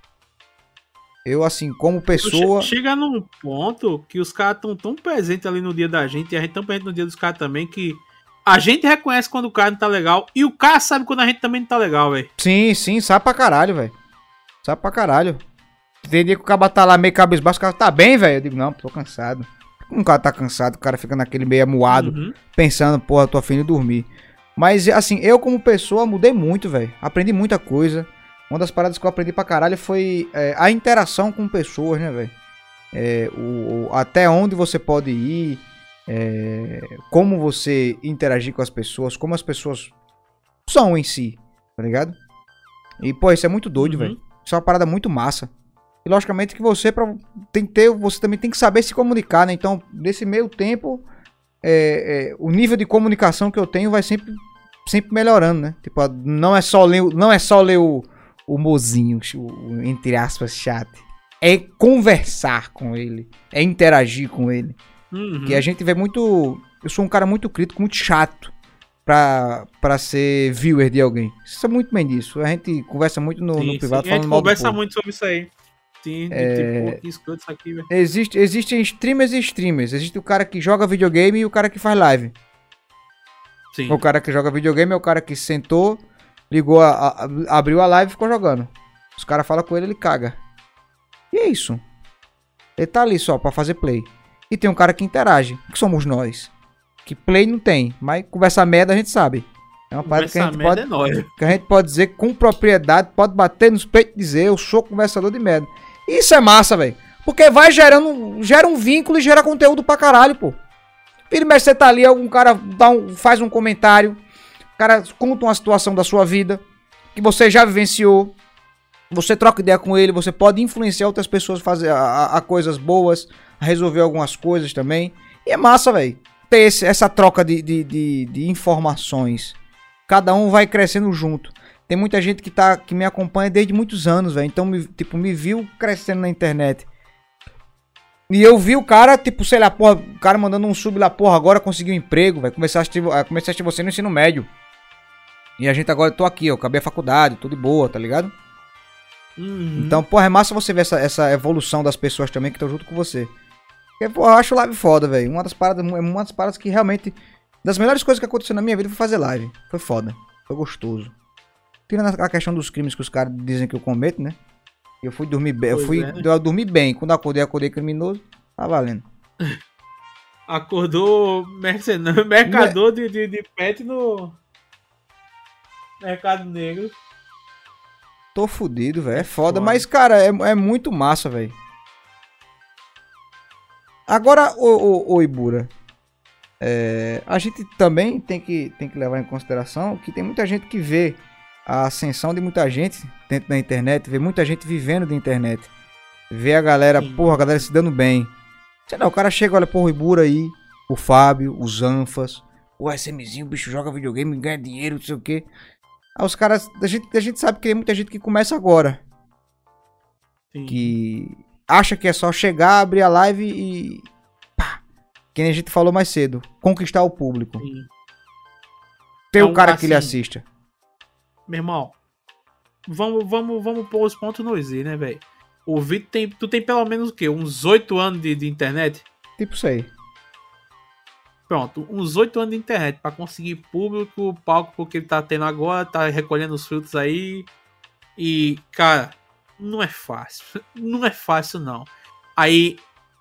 Eu, assim, como pessoa. Chega num ponto que os caras estão tão presentes ali no dia da gente, e a gente tão presente no dia dos caras também, que a gente reconhece quando o cara não tá legal e o cara sabe quando a gente também não tá legal, velho. Sim, sim, sabe pra caralho, velho. Sabe pra caralho. Tem dia que o cara tá lá meio cabisbaixo, o cara tá bem, velho. Eu digo, não, tô cansado. Como o cara tá cansado, o cara fica naquele meio amuado, uhum. pensando, porra, tô afim de dormir. Mas, assim, eu como pessoa mudei muito, velho. Aprendi muita coisa. Uma das paradas que eu aprendi pra caralho foi é, a interação com pessoas, né, velho? É, o, o, até onde você pode ir, é, como você interagir com as pessoas, como as pessoas são em si, tá ligado? E, pô, isso é muito doido, uhum. velho. Isso é uma parada muito massa. E logicamente que você pra, tem que ter, você também tem que saber se comunicar, né? Então, nesse meio tempo, é, é, o nível de comunicação que eu tenho vai sempre, sempre melhorando, né? Tipo, não é só ler, não é só ler o, o mozinho, o, entre aspas, chat. É conversar com ele, é interagir com ele. Uhum. Que a gente vê muito. Eu sou um cara muito crítico, muito chato pra, pra ser viewer de alguém. Isso é muito bem disso. A gente conversa muito no, sim, no privado sim. falando A gente conversa muito sobre isso aí. Sim, é... tipo, isso aqui, velho. Existe, existem streamers e streamers. Existe o cara que joga videogame e o cara que faz live. Sim. O cara que joga videogame é o cara que sentou, ligou, a, a, abriu a live e ficou jogando. Os caras falam com ele, ele caga. E é isso. Ele tá ali só pra fazer play. E tem um cara que interage, que somos nós. Que play não tem, mas conversa merda a gente sabe. É uma parada que a gente pode, é que a gente pode dizer com propriedade, pode bater nos peitos e dizer, eu sou conversador de merda. Isso é massa, velho. Porque vai gerando, gera um vínculo e gera conteúdo pra caralho, pô. Vira e você tá ali, algum cara dá um, faz um comentário, o cara conta uma situação da sua vida, que você já vivenciou, você troca ideia com ele, você pode influenciar outras pessoas a fazer a coisas boas, resolver algumas coisas também. E é massa, velho. Ter esse, essa troca de, de, de, de, informações. Cada um vai crescendo junto. Tem muita gente que, tá, que me acompanha desde muitos anos, velho. Então, me, tipo, me viu crescendo na internet. E eu vi o cara, tipo, sei lá, porra, o cara mandando um sub lá, porra, agora conseguiu um emprego, vai começar a assistir, a assistir você no ensino médio. E a gente agora, tô aqui, eu acabei a faculdade, tudo de boa, tá ligado? Uhum. Então, porra, é massa você ver essa, essa evolução das pessoas também que estão junto com você. Porque, porra, eu acho live foda, velho. Uma das paradas, é uma das paradas que realmente. Das melhores coisas que aconteceu na minha vida foi fazer live. Foi foda. Foi gostoso. Tirando a questão dos crimes que os caras dizem que eu cometo, né? Eu fui dormir bem. eu fui é. eu dormi bem. Quando acordei, acordei criminoso. Tá valendo. Acordou mercenário, mercador de, de, de pet no Mercado Negro. Tô fudido, velho. É foda, mas, cara, é, é muito massa, velho. Agora, o, o, o Ibura. É, a gente também tem que, tem que levar em consideração que tem muita gente que vê a ascensão de muita gente dentro da internet, vê muita gente vivendo da internet. Vê a galera, Sim. porra, a galera se dando bem. Sei lá, o cara chega, olha, porra, o Ibura aí, o Fábio, os Anfas, o SMzinho, o bicho joga videogame, ganha dinheiro, não sei o que. Aí os caras. A gente, a gente sabe que tem muita gente que começa agora. Sim. Que acha que é só chegar, abrir a live e. Pá! Que nem a gente falou mais cedo. Conquistar o público. Sim. Ter então, o cara assim, que lhe assim, assista. Meu irmão, vamos, vamos, vamos pôr os pontos no Z, né, velho? O Vitor tem. Tu tem pelo menos o quê? Uns 8 anos de, de internet? Tipo isso aí. Pronto, uns oito anos de internet para conseguir público, palco porque ele tá tendo agora, tá recolhendo os frutos aí. E, cara, não é fácil. Não é fácil, não. Aí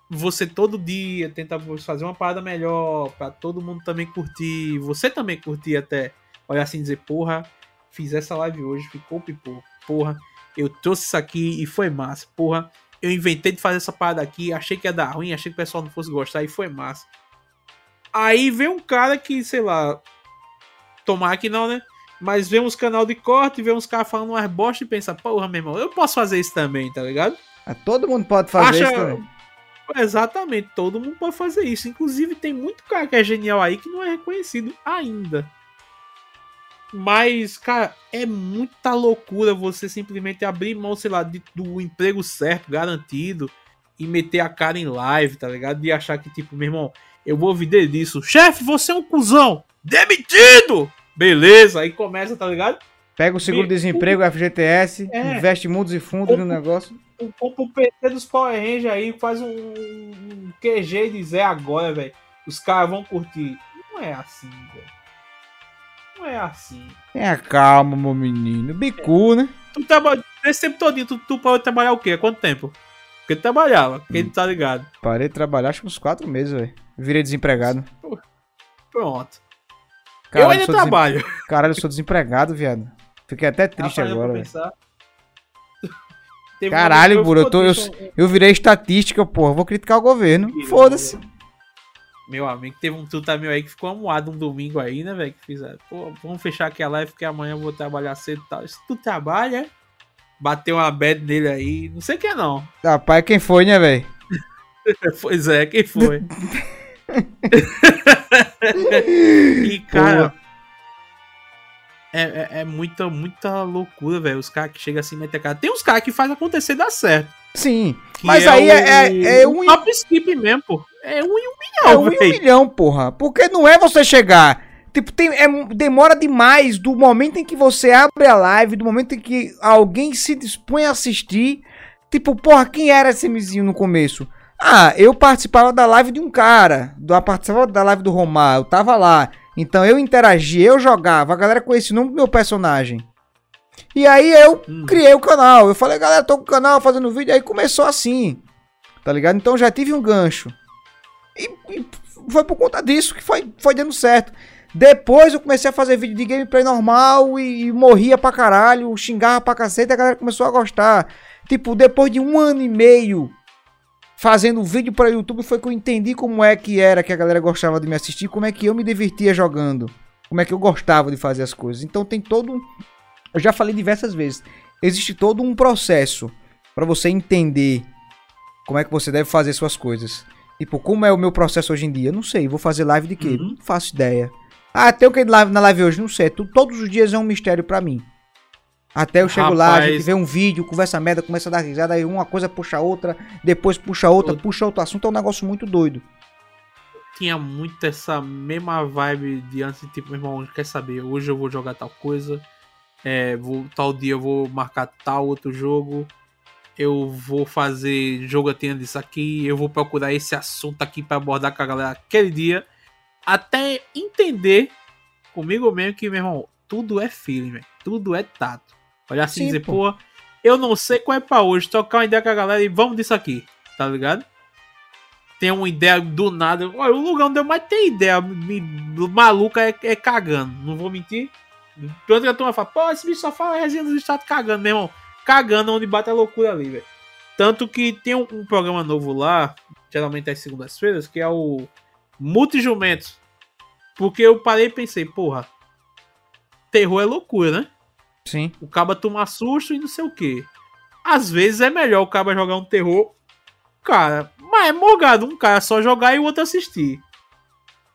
você todo dia tenta fazer uma parada melhor para todo mundo também curtir, você também curtir até, olhar assim dizer, porra, fiz essa live hoje, ficou pipô, porra, eu trouxe isso aqui e foi massa, porra, eu inventei de fazer essa parada aqui, achei que ia dar ruim, achei que o pessoal não fosse gostar e foi massa. Aí vem um cara que, sei lá, tomar que não, né? Mas vê uns canal de corte, vê uns caras falando umas bosta e pensa, porra, meu irmão, eu posso fazer isso também, tá ligado? É, todo mundo pode fazer Acha... isso também. Exatamente, todo mundo pode fazer isso. Inclusive, tem muito cara que é genial aí que não é reconhecido ainda. Mas, cara, é muita loucura você simplesmente abrir mão, sei lá, de, do emprego certo, garantido, e meter a cara em live, tá ligado? De achar que, tipo, meu irmão, eu vou viver disso. Chefe, você é um cuzão! Demitido! Beleza, aí começa, tá ligado? Pega o seguro-desemprego, FGTS, é. investe mundos e fundos no negócio. Compra o PT dos Power Rangers aí, faz um, um QG de Zé agora, velho. Os caras vão curtir. Não é assim, velho. Não é assim. Tenha calma, meu menino. Bicu, né? Tu trabalha. Esse tempo todinho, tu, tu pode trabalhar o quê? Há quanto tempo? Porque tu trabalhava, quem hum. tá ligado? Parei de trabalhar acho que uns 4 meses, velho. Virei desempregado. Pronto. Caralho, eu ainda trabalho. Desem... Caralho, eu sou desempregado, viado. Fiquei até triste agora, velho. Caralho, Buro, eu, tô, eu, eu virei estatística, porra. Vou criticar o governo. Foda-se. Meu amigo, teve um tuta meu aí que ficou amuado um domingo aí, né, velho? Que fizeram. Pô, vamos fechar aqui a live porque amanhã eu vou trabalhar cedo e tal. Se tu trabalha, bateu uma bad nele aí. Não sei quem é, não. Rapaz, quem foi, né, velho? pois é, quem foi? e, cara. É, é, é, muita, muita loucura, velho. Os caras que chegam assim, meter cara. Tem uns caras que faz acontecer dar certo. Sim. Mas é aí o, é, é, é um. Top skip mesmo, pô. É um em um milhão, É um em um milhão, porra. Porque não é você chegar. Tipo, tem, é, demora demais do momento em que você abre a live, do momento em que alguém se dispõe a assistir. Tipo, porra, quem era esse mizinho no começo? Ah, eu participava da live de um cara. Eu participava da live do Romar, eu tava lá. Então eu interagia, eu jogava, a galera conhecia o nome do meu personagem. E aí eu hum. criei o canal. Eu falei, galera, tô com o canal fazendo vídeo. Aí começou assim. Tá ligado? Então já tive um gancho. E, e foi por conta disso que foi, foi dando certo. Depois eu comecei a fazer vídeo de gameplay normal e, e morria pra caralho, xingava pra cacete e a galera começou a gostar. Tipo, depois de um ano e meio fazendo vídeo para YouTube foi que eu entendi como é que era que a galera gostava de me assistir, como é que eu me divertia jogando, como é que eu gostava de fazer as coisas. Então tem todo um... Eu já falei diversas vezes, existe todo um processo para você entender como é que você deve fazer suas coisas. Tipo, como é o meu processo hoje em dia? Eu não sei, vou fazer live de quê? Uhum. Não faço ideia. Ah, tem o que na live hoje? Não sei. Todos os dias é um mistério para mim. Até eu chego Rapaz. lá, a gente vê um vídeo, conversa merda, começa a dar risada, aí uma coisa puxa outra, depois puxa outra, puxa outro assunto, é um negócio muito doido. Tinha muito essa mesma vibe de antes, tipo, meu irmão, quer saber, hoje eu vou jogar tal coisa, é, vou, tal dia eu vou marcar tal outro jogo, eu vou fazer jogatina disso aqui, eu vou procurar esse assunto aqui para abordar com a galera aquele dia, até entender comigo mesmo que, meu irmão, tudo é feeling, véio. tudo é tato. Olhar assim e dizer, pô, eu não sei qual é pra hoje. Trocar uma ideia com a galera e vamos disso aqui. Tá ligado? Tem uma ideia do nada. Olha, o lugar onde eu mais tenho ideia me, maluca é, é, cagando. Não vou mentir. Tanto que a turma fala, pô, esse bicho só fala resenha dos estados cagando, meu irmão. Cagando onde bate a loucura ali, velho. Tanto que tem um, um, programa novo lá, geralmente às segundas-feiras, que é o Multijumentos. Porque eu parei e pensei, porra, terror é loucura, né? Sim. O caba toma susto e não sei o que. Às vezes é melhor o caba jogar um terror. Cara, mas é morgado um cara só jogar e o outro assistir.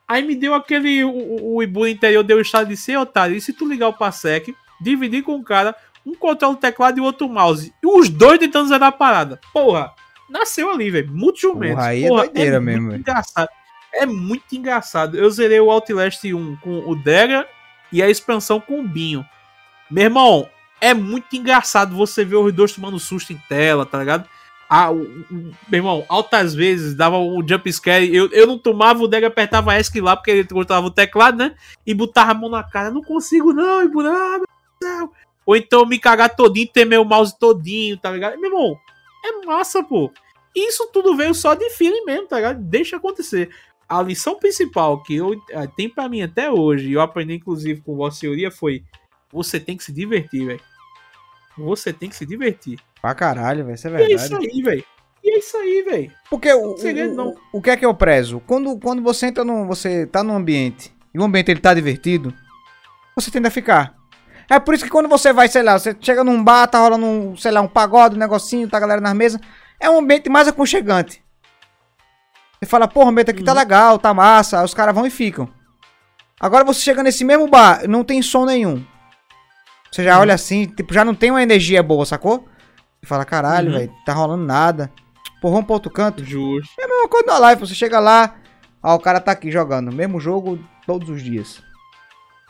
Aí me deu aquele. O, o Ibu interior deu o estado de ser, otário. E se tu ligar o Passec, dividir com o cara, um controla o teclado e o outro mouse. E os dois tentando zerar a parada. Porra, nasceu ali, velho. Muito jumento. Porra, aí é Porra, é doideira é mesmo, muito engraçado. É muito engraçado. Eu zerei o Outlast 1 com o Dega e a expansão com o Binho. Meu irmão, é muito engraçado você ver os dois tomando susto em tela, tá ligado? Ah, o, o, meu irmão, altas vezes dava um jump scare. Eu, eu não tomava, o Dega apertava ESC lá porque ele cortava o teclado, né? E botava a mão na cara. Não consigo, não, e ah, meu Deus Ou então me cagar todinho, ter meu mouse todinho, tá ligado? Meu irmão, é massa, pô. Isso tudo veio só de feeling mesmo, tá ligado? Deixa acontecer. A lição principal que eu eh, tem para mim até hoje, eu aprendi inclusive com Vossa Senhoria, foi você tem que se divertir, velho. Você tem que se divertir. Pra caralho, velho. Isso é verdade. E é isso aí, velho. E é isso aí, velho. Porque o, o, o, o que é que eu prezo? Quando, quando você entra no. Você tá num ambiente e o ambiente ele tá divertido, você tende a ficar. É por isso que quando você vai, sei lá, você chega num bar, tá rolando um, sei lá, um pagode, um negocinho, tá a galera nas mesas, é um ambiente mais aconchegante. Você fala, porra, o ambiente aqui tá uhum. tá legal, tá massa, os caras vão e ficam. Agora você chega nesse mesmo bar, não tem som nenhum. Você já olha assim, tipo, já não tem uma energia boa, sacou? E fala, caralho, uhum. velho, tá rolando nada. Pô, vamos pro outro canto. Justo. É a mesma coisa na live, você chega lá, ó, o cara tá aqui jogando, mesmo jogo todos os dias.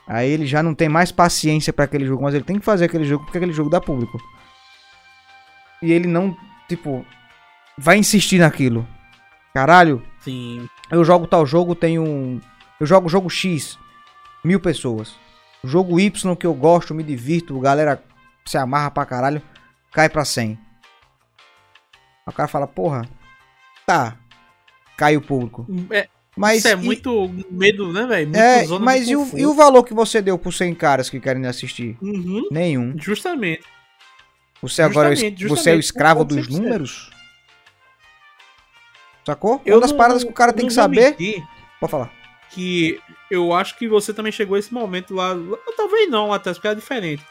Aí ele já não tem mais paciência para aquele jogo, mas ele tem que fazer aquele jogo porque aquele jogo dá público. E ele não, tipo, vai insistir naquilo. Caralho. Sim. Eu jogo tal jogo, tenho um. Eu jogo jogo X, mil pessoas. Jogo Y que eu gosto, me divirto, galera se amarra pra caralho, cai pra 100. o cara fala, porra, tá, cai o público. É, mas isso é e, muito medo, né, velho? É, mas e o, e o, valor que você deu por 100 caras que querem assistir? Uhum, Nenhum. Justamente. Você agora é justamente, você é o escravo dos números? Sacou? Eu Uma das não, paradas que o cara tem que saber. Pode falar que eu acho que você também chegou a esse momento lá. Talvez não, até porque era diferente.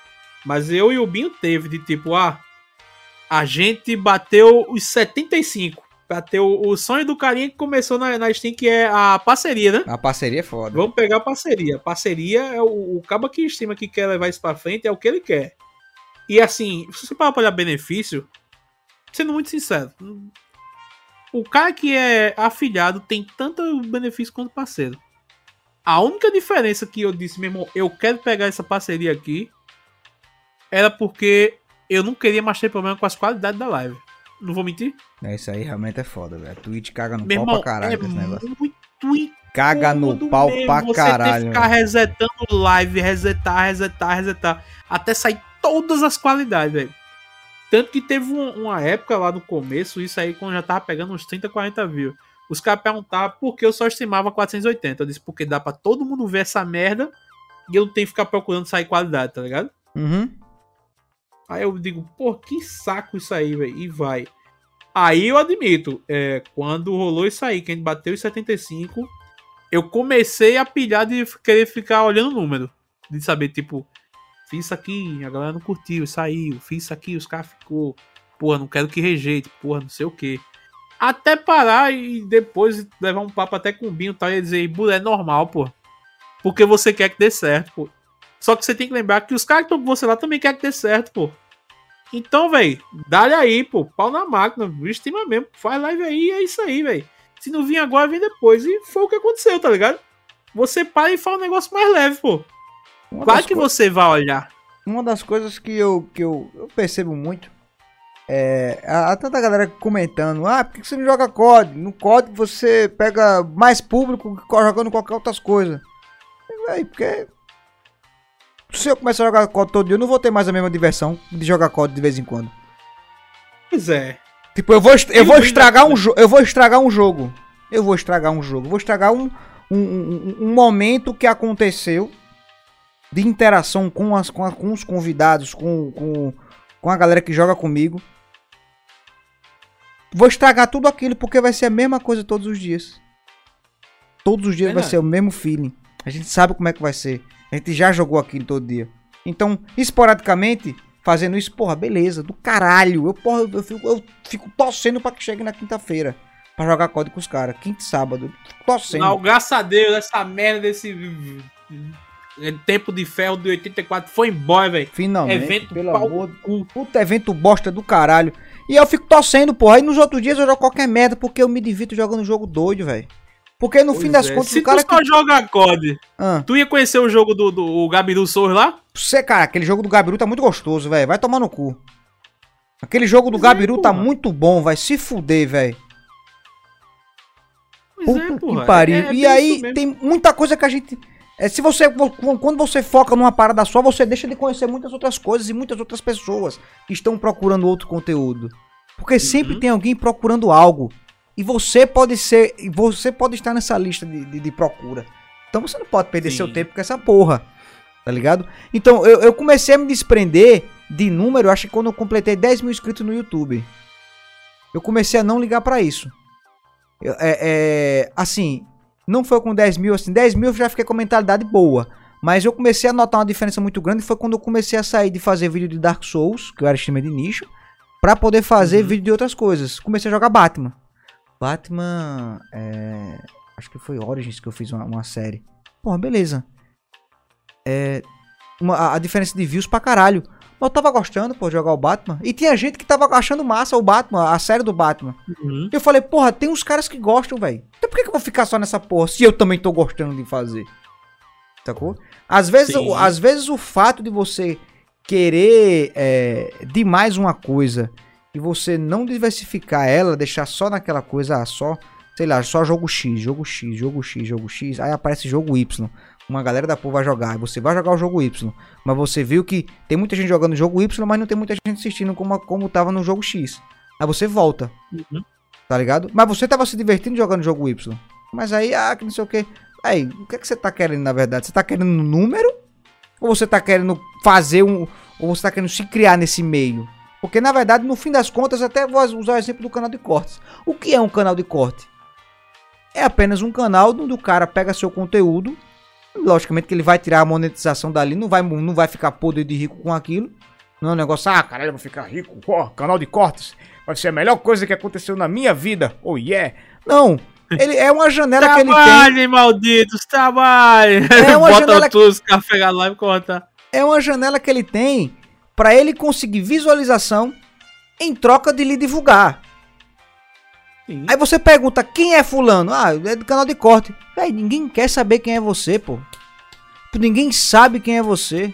Mas eu e o Binho teve de tipo, ah, a gente bateu os 75. pra ter o, sonho do carinha que começou na, na Steam, que é a parceria, né? A parceria é foda. Vamos pegar a parceria. Parceria é o, o cabo que estima que quer levar isso pra frente, é o que ele quer. E assim, se você parar pra olhar benefício, sendo muito sincero, o cara que é afiliado tem tanto benefício quanto parceiro. A única diferença que eu disse, meu irmão, eu quero pegar essa parceria aqui, era porque eu não queria mais ter problema com as qualidades da live. Não vou mentir? É, isso aí realmente é foda, velho. A Twitch caga no Meu pau irmão, pra caralho é esse negócio. muito Caga no pau mesmo pra você caralho. ficar velho. resetando live, resetar, resetar, resetar. Até sair todas as qualidades, velho. Tanto que teve um- uma época lá no começo, isso aí quando já tava pegando uns 30, 40 views. Os caras perguntavam por que eu só streamava 480. Eu disse, porque dá pra todo mundo ver essa merda e eu não tenho que ficar procurando sair qualidade, tá ligado? Uhum. Aí eu digo, pô, que saco isso aí, velho. E vai. Aí eu admito, é, quando rolou isso aí, que a gente bateu os 75, eu comecei a pilhar de querer ficar olhando o número. De saber, tipo, fiz isso aqui, a galera não curtiu, saiu. Fiz isso aqui, os caras ficou. Porra, não quero que rejeite, porra, não sei o que. Até parar e depois levar um papo até com o Binho e tal, e dizer, "Bu, é normal, pô. Porque você quer que dê certo, pô. Só que você tem que lembrar que os caras que estão com você lá também querem que dê certo, pô. Então, velho, dá-lhe aí, pô. Pau na máquina, estima mesmo. Faz live aí, é isso aí, velho. Se não vir agora, vem depois. E foi o que aconteceu, tá ligado? Você para e faz um negócio mais leve, pô. Uma, Claro que você vai olhar. uma das coisas que eu, que eu, eu percebo muito é a tanta galera comentando: ah, por que você não joga COD? No COD você pega mais público que jogando qualquer outras coisas. Véi, porque. Se eu começar a jogar COD todo dia, eu não vou ter mais a mesma diversão de jogar COD de vez em quando. Pois é. Tipo, eu vou, eu vou estragar um jogo. Eu vou estragar um jogo. Eu vou estragar um jogo. Vou estragar um, um, um- um momento que aconteceu de interação com, as, com, a- com os convidados, com, com, com a galera que joga comigo. Vou estragar tudo aquilo porque vai ser a mesma coisa todos os dias. Todos os dias vai Verdade. ser o mesmo feeling. A gente sabe como é que vai ser. A gente já jogou aquilo todo dia. Então, esporadicamente, fazendo isso, porra, beleza, do caralho. Eu, porra, eu, fico, eu fico torcendo pra que chegue na quinta-feira. Pra jogar código com os caras. Quinta e sábado. Torcendo. Não, graças a Deus, essa merda desse eh, tempo de ferro de 84 foi embora, velho. Finalmente, Evento pelo amor. Puta evento bosta do caralho. E eu fico torcendo, porra. Aí nos outros dias eu jogo qualquer merda porque eu me divirto jogando jogo doido, velho. Porque no fim Pois das é. contas, Se o cara tu só que. joga COD, Ah, tu ia conhecer o jogo do, do o Gabiru Souls lá? você, cara, aquele jogo do Gabiru tá muito gostoso, velho. Vai tomar no cu. Aquele jogo do Pois é, Gabiru tá porra. muito bom, vai se fuder, velho. Pois Puta é, que pariu. É- é e aí tem muita coisa que a gente. É, se você. Quando você foca numa parada só, você deixa de conhecer muitas outras coisas e muitas outras pessoas que estão procurando outro conteúdo. Porque sempre Uhum. tem alguém procurando algo. E você pode ser. e Você pode estar nessa lista de, de, de procura. Então você não pode perder Sim. seu tempo com essa porra. Tá ligado? Então eu, eu comecei a me desprender de número, acho que quando eu completei 10 mil inscritos no YouTube. Eu comecei a não ligar pra isso. Eu- é, é, assim, não foi com 10 mil, assim, 10 mil eu já fiquei com a mentalidade boa. Mas eu comecei a notar uma diferença muito grande. Foi quando eu comecei a sair de fazer vídeo de Dark Souls, que eu era streamer de nicho, pra poder fazer Uhum. vídeo de outras coisas. Comecei a jogar Batman. Batman. É, acho que foi Origins que eu fiz uma, uma série. Porra, beleza. É, uma- a, a diferença de views pra caralho. Mas eu tava gostando, pô, de jogar o Batman. E tinha gente que tava achando massa o Batman, a série do Batman. Uhum. Eu falei, porra, tem uns caras que gostam, velho. Então por que, que eu vou ficar só nessa porra se eu também tô gostando de fazer? Sacou? Às vezes, Sim. às vezes o fato de você querer é, demais uma coisa e você não diversificar ela, deixar só naquela coisa, ah, só, sei lá, só jogo X, jogo X, jogo X, jogo X, aí aparece jogo Y. Uma galera da porra vai jogar, você vai jogar o jogo Y, mas você viu que tem muita gente jogando o jogo Y, mas não tem muita gente assistindo como, como tava no jogo X. Aí você volta. Uhum. Tá ligado? Mas você tava se divertindo jogando o jogo Y. Mas aí, ah, que não sei o que. Aí, o que é que você tá querendo, na verdade? Você tá querendo um número? Ou você tá querendo fazer um. Ou você tá querendo se criar nesse meio? Porque, na verdade, no fim das contas, até vou usar o exemplo do canal de cortes. O que é um canal de corte? É apenas um canal onde o cara pega seu conteúdo. Logicamente que ele vai tirar a monetização dali, não vai, não vai ficar podre de rico com aquilo. Não é um negócio, ah, caralho, eu vou ficar rico, ó, canal de cortes. Vai ser a melhor coisa que aconteceu na minha vida. Oh yeah. Não. Ele é uma janela que ele tem. Trabalhem, malditos, trabalhem. É uma Bota janela que- os café live e corta. É uma janela que ele tem pra ele conseguir visualização em troca de lhe divulgar. Sim. Aí você pergunta quem é fulano? Ah, é do canal de corte. Véi, ninguém quer saber quem é você, pô. Ninguém sabe quem é você.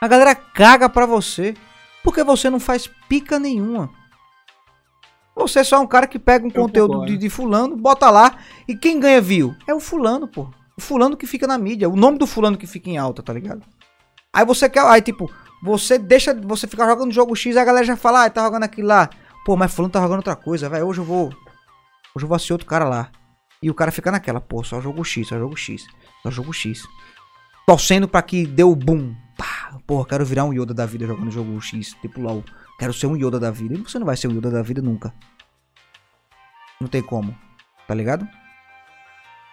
A galera caga pra você. Porque você não faz pica nenhuma. Você é só um cara que pega um Eu conteúdo de, de fulano, bota lá. E quem ganha view? É o fulano, pô. O fulano que fica na mídia. O nome do fulano que fica em alta, tá ligado? Aí você quer. Aí, tipo, você deixa. Você fica jogando jogo X, aí a galera já fala, ah, tá jogando aquilo lá. Pô, mas fulano tá jogando outra coisa, velho. Hoje eu vou. Hoje eu vou assistir outro cara lá. E o cara fica naquela, pô, só jogo X, só jogo X, só jogo X. Torcendo pra que dê o boom. Pá, porra, quero virar um Yoda da vida jogando jogo X, tipo LOL. Quero ser um Yoda da vida. E você não vai ser um Yoda da vida nunca. Não tem como. Tá ligado?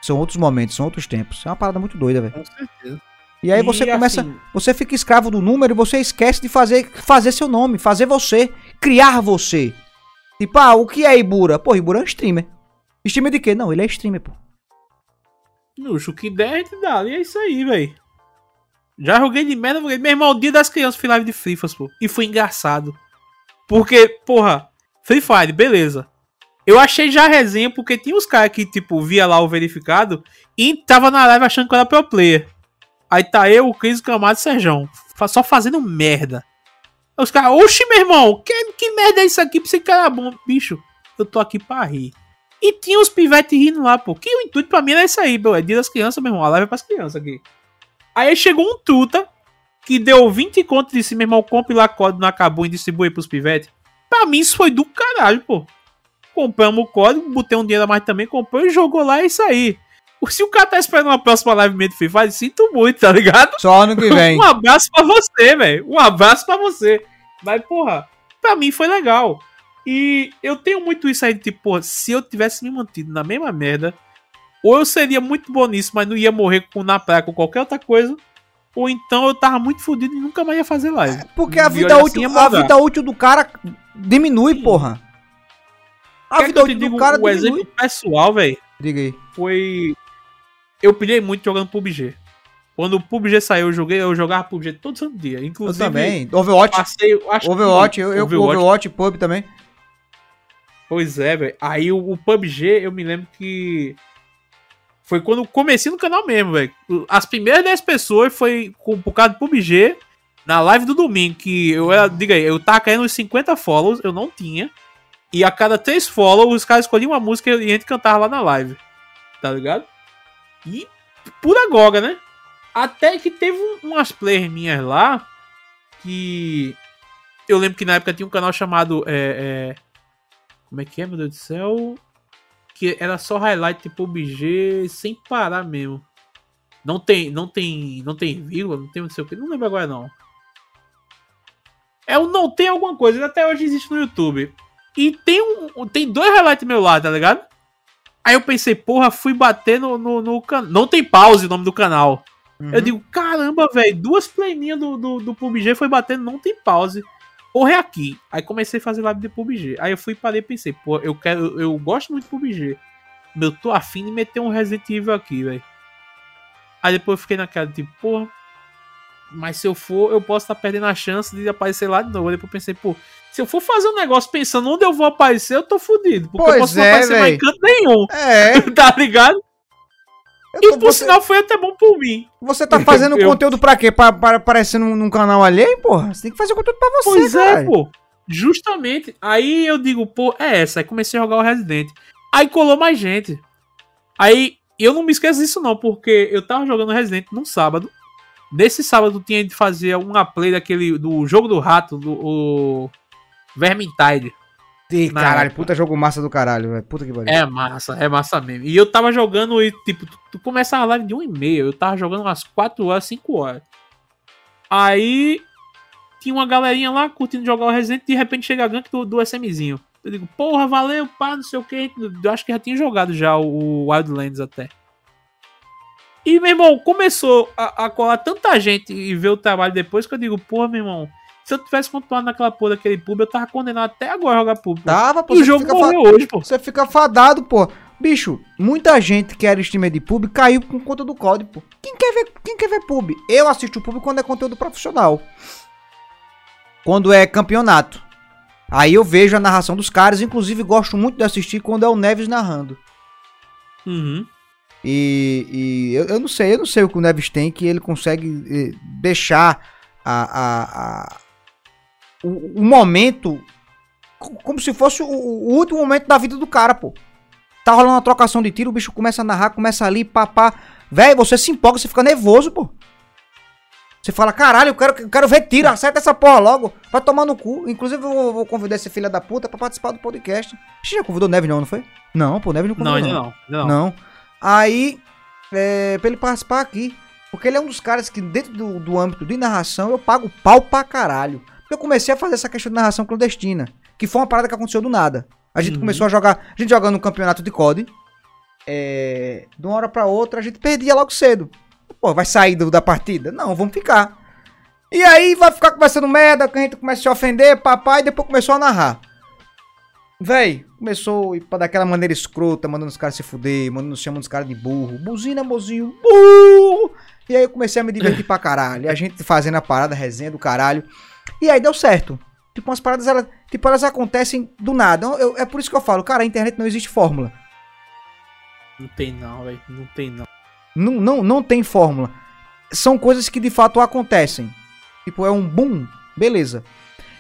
São outros momentos, são outros tempos. É uma parada muito doida, velho. Com certeza. E aí você E, começa. assim, Você fica escravo do número e você esquece de fazer, fazer seu nome, fazer você, criar você. Tipo, ah, o que é Ibura? Pô, Ibura é um streamer. Streamer de quê? Não, ele é streamer, pô. Luxo, o que der, a gente dá. E é isso aí, velho. Já joguei de merda, joguei. Meu irmão, o dia das crianças fui live de Free Fire, pô. E foi engraçado. Porque, porra, Free Fire, beleza. Eu achei já a resenha porque tinha uns caras que, tipo, via lá o verificado e tava na live achando que era pro player. Aí tá eu, o Cris, o Camado e o Serjão. Só fazendo merda. Aí os caras, oxi, meu irmão, que, que merda é isso aqui pra esse cara bom? Bicho, eu tô aqui pra rir. E tinha os pivetes rindo lá, pô. Que o intuito pra mim era isso aí, pô. É dia das crianças, meu irmão. A live é pras crianças aqui. Aí chegou um truta que deu 20 conto e disse, meu irmão, compre lá código no Acabou e distribui pros pivetes. Pra mim isso foi do caralho, pô. Compramos o código, botei um dinheiro a mais também, comprou e jogou lá é isso aí. Se o cara tá esperando uma próxima live meio do Free Fire, sinto muito, tá ligado? Só ano que vem. Um abraço pra você, velho. Um abraço pra você. Mas, porra, pra mim foi legal. E eu tenho muito isso aí de tipo, porra, se eu tivesse me mantido na mesma merda, ou eu seria muito bom nisso, mas não ia morrer com na praia com qualquer outra coisa, ou então eu tava muito fodido e nunca mais ia fazer live. Porque a vida, útil, assim, é a vida útil do cara diminui, Sim. porra. A Quer vida que eu útil do cara o diminui. exemplo pessoal, velho, Diga aí. foi. Eu pilhei muito jogando PUBG. Quando o PUBG saiu, eu joguei, eu jogava PUBG todo santo dia. Eu Inclusive, também. Overwatch. passei. eu Acho que- Overwatch, eu, eu Overwatch. Overwatch, Pub também. Pois é, velho. Aí o, o PUBG, eu me lembro que. Foi quando comecei no canal mesmo, velho. As primeiras 10 pessoas foi com, por causa do PUBG na live do domingo. Que eu era, diga aí, eu tava caindo uns 50 follows, eu não tinha. E a cada 3 follows, os caras escolhiam uma música e a gente cantava lá na live. Tá ligado? E pura goga, né? Até que teve um- umas players minhas lá que. Eu lembro que na época tinha um canal chamado. É, é, como é que é, meu Deus do céu? Que era só highlight tipo PUBG sem parar mesmo. Não tem, não tem, não tem vírgula, não tem não sei o que, não lembro agora não. É o não tem alguma coisa, ele até hoje existe no YouTube. E tem um, tem dois highlights meu lado, tá ligado? Aí eu pensei, porra, fui bater no, no, no canal. Não tem pause o nome do canal. Uhum. Eu digo, caramba, velho, duas planinhas do, do, do PUBG foi batendo, não tem pause. Porra, é aqui. Aí comecei a fazer live de PUBG. Aí eu fui parei e pensei, pô, eu quero. Eu, gosto muito de PUBG. Eu tô afim de meter um Resident Evil aqui, velho. Aí depois eu fiquei naquela, tipo, porra. Mas se eu for, eu posso estar perdendo a chance de aparecer lá de novo. Aí depois eu pensei, pô, se eu for fazer um negócio pensando onde eu vou aparecer, eu tô fudido. Porque Pois eu posso não é, aparecer mais em canto nenhum. É. tá ligado? E por você, sinal foi até bom por mim. você tá fazendo eu- conteúdo pra quê? Pra, pra aparecer num, num canal alheio, porra? Você tem que fazer conteúdo pra você, Pois é, cara. pô. Justamente. Aí eu digo, pô, é essa. Aí comecei a jogar o Resident. Aí colou mais gente. Aí eu não me esqueço disso, não, porque eu tava jogando Resident num sábado. Nesse sábado tinha de fazer uma play daquele. do jogo do rato, do o Vermintide. Ih, Na caralho, época. puta jogo massa do caralho, velho. Puta que pariu. É massa, é massa mesmo. E eu tava jogando e, tipo, tu, tu começa a live de 1 e meia. Eu tava jogando umas 4 horas, 5 horas. Aí tinha uma galerinha lá curtindo jogar o Resident e de repente chega a gank do, do SMzinho. Eu digo, porra, valeu, pá, não sei o que. Eu acho que já tinha jogado já o Wildlands até. E, meu irmão, começou a, a colar tanta gente e ver o trabalho depois que eu digo, porra, meu irmão, Se eu tivesse continuado naquela porra daquele pub, eu tava condenado até agora a jogar pub. Tava, pô. E o você jogo fica morreu fa- hoje, pô. Você fica fadado, pô. Bicho, muita gente que era streamer de pub caiu por conta do código, pô. Quem quer ver, quem quer ver pub? Eu assisto o pub quando é conteúdo profissional. Quando é campeonato. Aí eu vejo a narração dos caras, inclusive gosto muito de assistir quando é o Neves narrando. Uhum. E, e eu, eu não sei, eu não sei o que o Neves tem que ele consegue eh, deixar a, a, a- o, o momento co- como se fosse o, o último momento da vida do cara, pô. Tá rolando uma trocação de tiro, o bicho começa a narrar, começa ali, papá. Véi, você se empolga, você fica nervoso, pô. Você fala, caralho, eu quero, eu quero ver tiro, acerta essa porra logo. Vai tomar no cu. Inclusive, eu vou, vou convidar esse filho da puta pra participar do podcast. Você já convidou o Neves, não, não foi? Não, pô, o Neves não convidou. Não, não. Não. Não. Aí, é, pra ele participar aqui. Porque ele é um dos caras que, dentro do, do âmbito de narração, eu pago pau pra caralho. Eu comecei a fazer essa questão de narração clandestina. Que foi uma parada que aconteceu do nada. A gente Uhum. começou a jogar. A gente jogando no campeonato de COD. É, de uma hora pra outra, a gente perdia logo cedo. Pô, vai sair do- da partida? Não, vamos ficar. E aí vai ficar conversando merda, que a gente começa a se ofender, papai, e depois começou a narrar. Véi, começou a ir pra daquela maneira escrota, mandando os caras se fuder, mandando chamando os caras de burro. Buzina, mozinho, burro! E aí eu comecei a me divertir pra caralho. E a gente fazendo a parada, resenha do caralho. E aí deu certo. Tipo, umas paradas, elas, tipo, elas acontecem do nada. Eu- é por isso que eu falo, cara, a internet não existe fórmula. Não tem não, velho. Não tem não. Não, não, não tem fórmula. São coisas que de fato acontecem. Tipo, é um boom, beleza.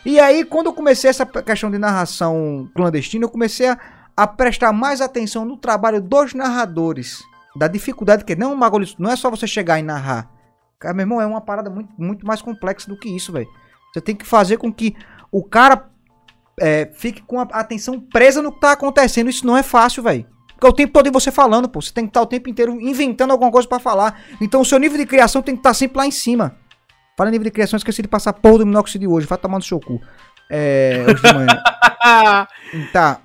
E aí, quando eu comecei essa questão de narração clandestina, eu comecei a, a prestar mais atenção no trabalho dos narradores. Da dificuldade que não, é bagulho, não é só você chegar e narrar. Cara, meu irmão, é uma parada muito, muito mais complexa do que isso, velho. Você tem que fazer com que o cara é, fique com a atenção presa no que tá acontecendo. Isso não é fácil, velho. Porque é o tempo todo você falando, pô. Você tem que estar o tempo inteiro inventando alguma coisa pra falar. Então o seu nível de criação tem que estar sempre lá em cima. Fala em nível de criação, esqueci de passar porra do minoxidil de hoje. Vai tomar no seu cu. É. Hoje de manhã. Tá.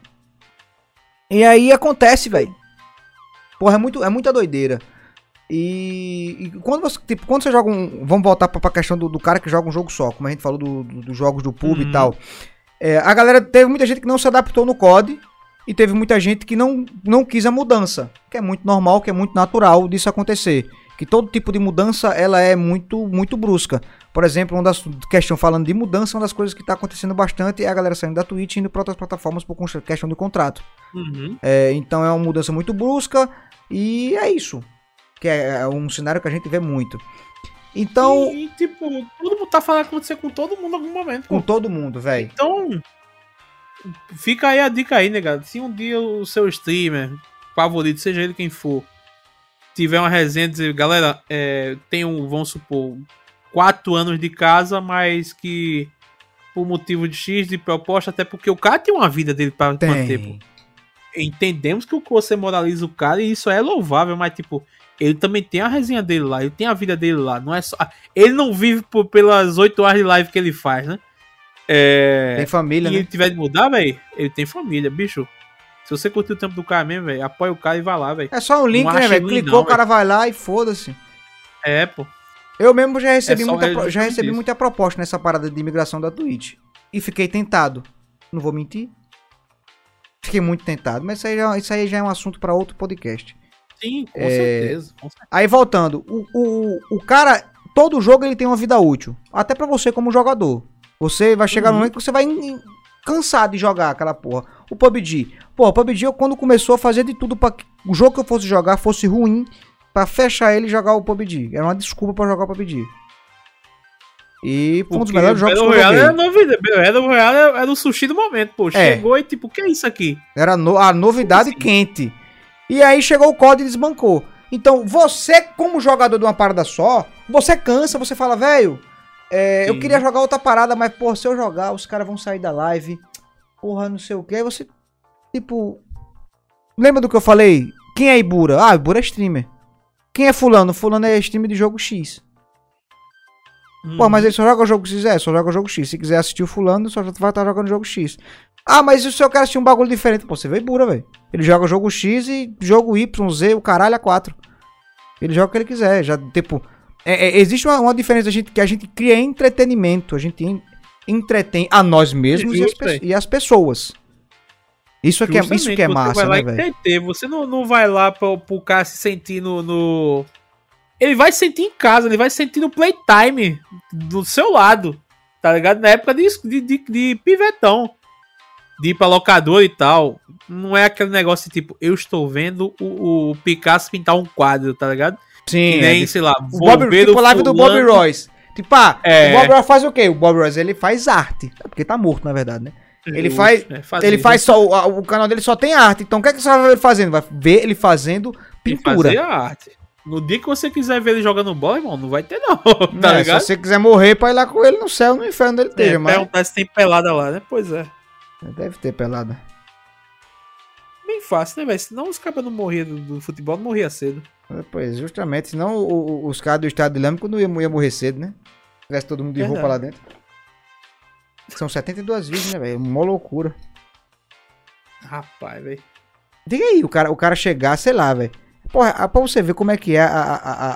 E aí acontece, velho. Porra, é, muito, é muita doideira. E, e quando você, tipo, quando você joga um. Vamos voltar pra, pra questão do, do cara que joga um jogo só, como a gente falou do- do- dos jogos do pub Uhum. e tal. É, a galera teve muita gente que não se adaptou no COD e teve muita gente que não, não quis a mudança, que é muito normal, que é muito natural disso acontecer. Que todo tipo de mudança ela é muito muito brusca. Por exemplo, uma das questão falando de mudança, uma das coisas que tá acontecendo bastante é a galera saindo da Twitch e indo para outras plataformas por questão de contrato. Uhum. É, então é uma mudança muito brusca e é isso. Que é, é um cenário que a gente vê muito. Então, E, tipo, todo mundo tá falando que acontecer com todo mundo em algum momento. com pô. todo mundo, velho. Então, fica aí a dica aí, negado. Se um dia o seu streamer favorito, seja ele quem for, tiver uma resenha dizer, galera, é, tem um, vamos supor, quatro anos de casa, mas que por motivo de X de proposta, até porque o cara tem uma vida dele pra manter, pô. Tem. Entendemos que o que você moraliza o cara e isso é louvável, mas tipo, ele também tem a resenha dele lá, ele tem a vida dele lá, não é só. Ele não vive por, pelas 8 horas de live que ele faz, né? É. Tem família, e né? ele tiver de mudar, velho, ele tem família, bicho. Se você curtiu o tempo do cara mesmo, velho, apoia o cara e vai lá, velho. É só um link, Não né, velho? Clicou, não, o cara vai lá e foda-se. É, pô. Eu mesmo já recebi, É muita, pro- já recebi isso. muita proposta nessa parada de imigração da Twitch. E fiquei tentado. Não vou mentir. Fiquei muito tentado, mas isso aí já, isso aí já é um assunto pra outro podcast. Sim, com É. certeza. Com certeza. Aí voltando, o, o, o cara, todo jogo ele tem uma vida útil. Até pra você como jogador. Você vai chegar Uhum. no momento que você vai em- cansar de jogar aquela porra. O PUBG. Pô, o PUBG eu quando começou a fazer de tudo pra que o jogo que eu fosse jogar fosse ruim. Pra fechar ele e jogar o PUBG. Era uma desculpa pra jogar o PUBG. E foi um dos melhores jogos que eu joguei. era novidade. Battle Royale era, era o sushi do momento, pô. É. Chegou e tipo, o que é isso aqui? Era no- a novidade assim? quente. E aí chegou o COD e desbancou. Então, você, como jogador de uma parada só, você cansa, você fala, velho, é, eu queria jogar outra parada, mas, pô, se eu jogar, os caras vão sair da live. Porra, não sei o que. Aí você, tipo. Lembra do que eu falei? Quem é Ibura? Ah, Ibura é streamer. Quem é Fulano? Fulano é streamer de jogo X. Pô, Uhum. mas ele só joga o jogo X, é, só joga o jogo X. Se quiser assistir o fulano, só vai estar jogando o jogo X. Ah, mas e se eu quero assistir um bagulho diferente? Pô, você vê Bura, velho. Ele joga o jogo X e jogo Y, Z, o caralho a 4. Ele joga o que ele quiser. Já, tipo, é- é- existe uma, uma diferença a gente, que a gente cria entretenimento. A gente, en- entretém a nós mesmos e as, pe- e as pessoas. Isso é que é, isso que é massa, né, velho? Você não, não vai lá pro, pro cara se sentir no, no- Ele vai se sentir em casa, ele vai se sentir no playtime do seu lado. Tá ligado? Na época de, de, de, de pivetão. De ir pra locador e tal. Não é aquele negócio tipo, eu estou vendo o, o Picasso pintar um quadro, tá ligado? Sim, Que é nem, de- sei lá, o Bob, tipo a live do Bob Royce. Tipo, ah, É. o Bob Royce faz o quê? O Bob Royce, ele faz arte. É porque tá morto, na verdade, né? Ele faz- É, fazer, Ele faz só, o, canal dele só tem arte. Então o que é que você vai ver ele fazendo? Vai ver ele fazendo pintura. fazer a arte. No dia que você quiser ver ele jogando bola, irmão, não vai ter não, tá Se ligado? você quiser morrer pra ir lá com ele no céu, no inferno onde ele É, esteja, mas perguntar se tem pelada lá, né? Pois é. Deve ter pelada. Bem fácil, né, velho? Senão os caras não morriam do, do futebol, não morria cedo. Pois, justamente, senão o- o- os caras do Estado Islâmico não iam, iam morrer cedo, né? Se tivesse todo mundo de roupa Verdade. lá dentro. São 72 vídeos, né, velho? Mó loucura. Rapaz, velho. Diga aí, o cara, o cara chegar, sei lá, velho. Porra, ah, pra você ver como é que é a, a, a,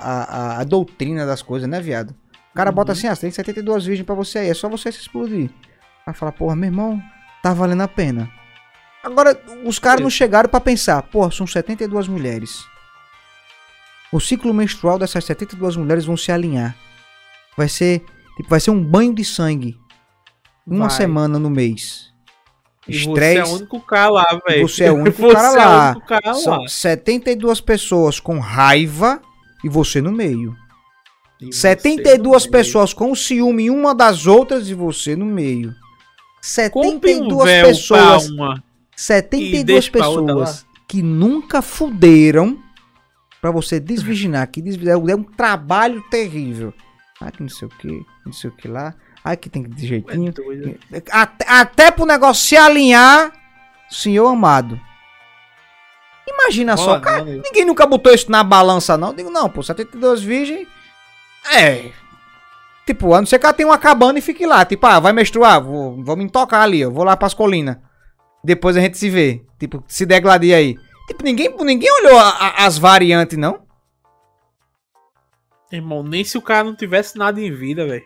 a, a- doutrina das coisas, né, viado? O cara bota Uhum. assim, ah, tem 72 vídeos pra você aí, é só você se explodir. Aí fala, porra, meu irmão, tá valendo a pena. Agora, os caras não chegaram pra pensar, porra, são 72 mulheres. O ciclo menstrual dessas 72 mulheres vão se alinhar. Vai ser, tipo, vai ser um banho de sangue. Uma Vai. semana no mês. E você é Estresse. o único cara lá, velho. Você é o único cara é lá. único cara São lá. 72 pessoas com raiva e você no meio. E você 72 no meio. pessoas com ciúme uma das outras e você no meio. Compre um 72 véu pessoas, uma. 72 deixa pra outra pessoas que nunca fuderam pra você desvirginar, que desvirginar é um trabalho terrível. Ah, que não sei o que, não sei o que lá. Ah, que tem que de É jeitinho. doido. Até, até pro negócio se alinhar, senhor amado. Imagina só, Rola cara, não, né? ninguém nunca botou isso na balança, não. Digo, não, pô, 72 virgem. É. Tipo, a não ser que ela tenha uma cabana e fique lá. Tipo, ah, vai menstruar, vou, vou me tocar ali, eu vou lá pras colinas. Depois a gente se vê. Tipo, se degladia aí. Tipo, ninguém, ninguém olhou a- a- as variantes, não? Irmão, nem se o cara não tivesse nada em vida, velho.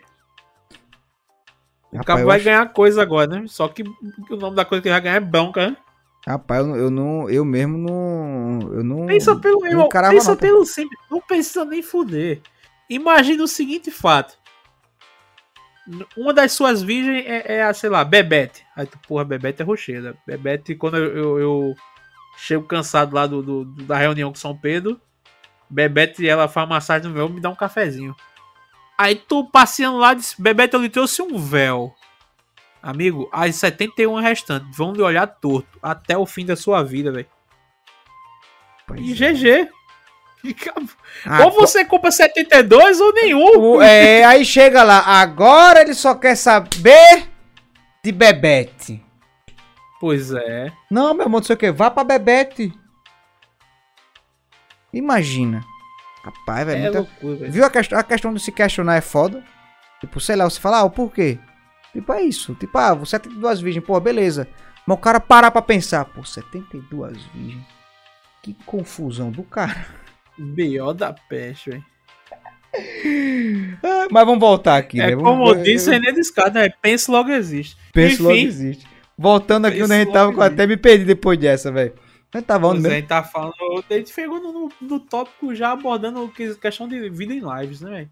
O Rapaz, cara vai acho- ganhar coisa agora, né? Só que o nome da coisa que ele vai ganhar é bronca, né? Rapaz, eu, não- eu não. Eu mesmo não. Eu não. Pensa pelo, não irmão, pensa não, pelo simples. Não precisa nem fuder. Imagina o seguinte fato. Uma das suas virgens é, é a, sei lá, Bebete. Aí tu, porra, Bebete é rocheira. Bebete, quando eu, eu, eu chego cansado lá do, do- da reunião com São Pedro, Bebete, ela faz massagem no véu, me dá um cafezinho. Aí tu passeando lá, diz, Bebete, eu lhe trouxe um véu. Amigo, as 71 restantes vão lhe olhar torto até o fim da sua vida, velho. E é. GG. Ah, ou você compra 72 ou nenhum. O- é, aí chega lá, agora ele só quer saber de Bebete. Pois é. Não, meu irmão, não sei o que, vá pra Bebete. Imagina. Rapaz, velho. É muita- loucura. Viu a questão, a questão de se questionar é foda. Tipo, sei lá, você fala, ah, o porquê? Tipo, é isso. Tipo, ah, você 72 virgens, pô, beleza. Mas o cara parar pra pensar, pô, 72 virgens. Que confusão do cara. B.O. da peste, velho. Ah, Mas vamos voltar aqui, É né? como Vamos- disse René Descartes, né? Pensa logo existe. Penso logo Enfim. existe. Voltando aqui onde a gente logo tava, eu existe. até me perdi depois dessa, velho. Mas tava onde Pois é, a gente tá falando. A gente chegou no, no, no tópico já abordando que- questão de vida em lives, né, velho?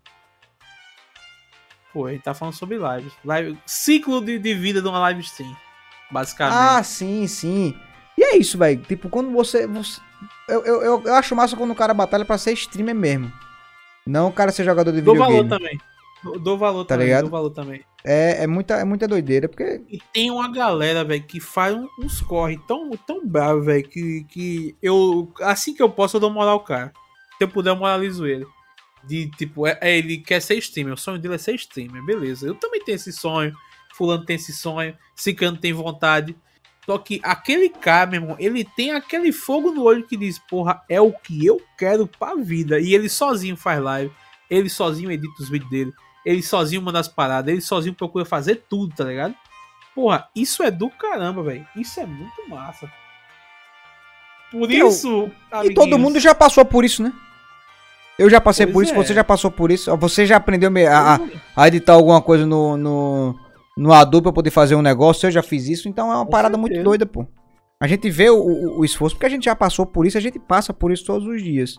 Pô, a gente tá falando sobre lives. Live, ciclo de, de vida de uma live stream. Basicamente. Ah, sim, sim. E é isso, velho. Tipo, quando você. você- Eu, eu, eu, eu acho massa quando o cara batalha pra ser streamer mesmo. Não o cara ser jogador de dou videogame. valor também. Dou, dou valor Tá também. ligado? Dou valor também. É, é, muita, é muita doideira, porque. E tem uma galera, velho, que faz uns corre tão, tão bravo, velho, que, que eu. Assim que eu posso, eu dou moral ao cara. Se eu puder, eu moralizo ele. De tipo, é, é, ele quer ser streamer. O sonho dele é ser streamer, beleza. Eu também tenho esse sonho. Fulano tem esse sonho. Cicano tem vontade. Só que aquele cara, meu irmão, ele tem aquele fogo no olho que diz, porra, é o que eu quero pra vida. E ele sozinho faz live. Ele sozinho edita os vídeos dele. Ele sozinho manda as paradas. Ele sozinho procura fazer tudo, tá ligado? Porra, isso é do caramba, velho. Isso é muito massa. Por Eu- isso. E todo mundo já passou por isso, né? Eu já passei Pois por isso, é. você já passou por isso. Você já aprendeu a, a- a editar alguma coisa no, no, no Adobe pra poder fazer um negócio, eu já fiz isso, então é uma Com parada certeza. muito doida, pô. A gente vê o, o- o esforço, porque a gente já passou por isso, a gente passa por isso todos os dias.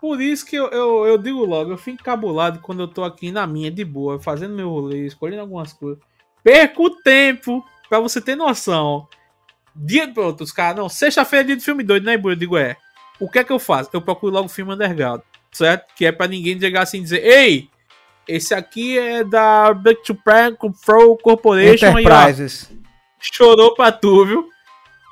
Por isso que eu, eu, eu digo logo, eu fico encabulado quando eu tô aqui na minha, de boa, fazendo meu rolê, escolhendo algumas coisas. Perco tempo, pra você ter noção. Dia pronto, os caras, não, sexta-feira é dia de filme doido, né, Ibu? Eu digo, é. O que é que eu faço? Eu procuro logo filme underground, certo? Que é pra ninguém chegar assim e dizer, ei, esse aqui é da Back to Prank Control Corporation aí, ó, Enterprises. chorou pra tu, viu?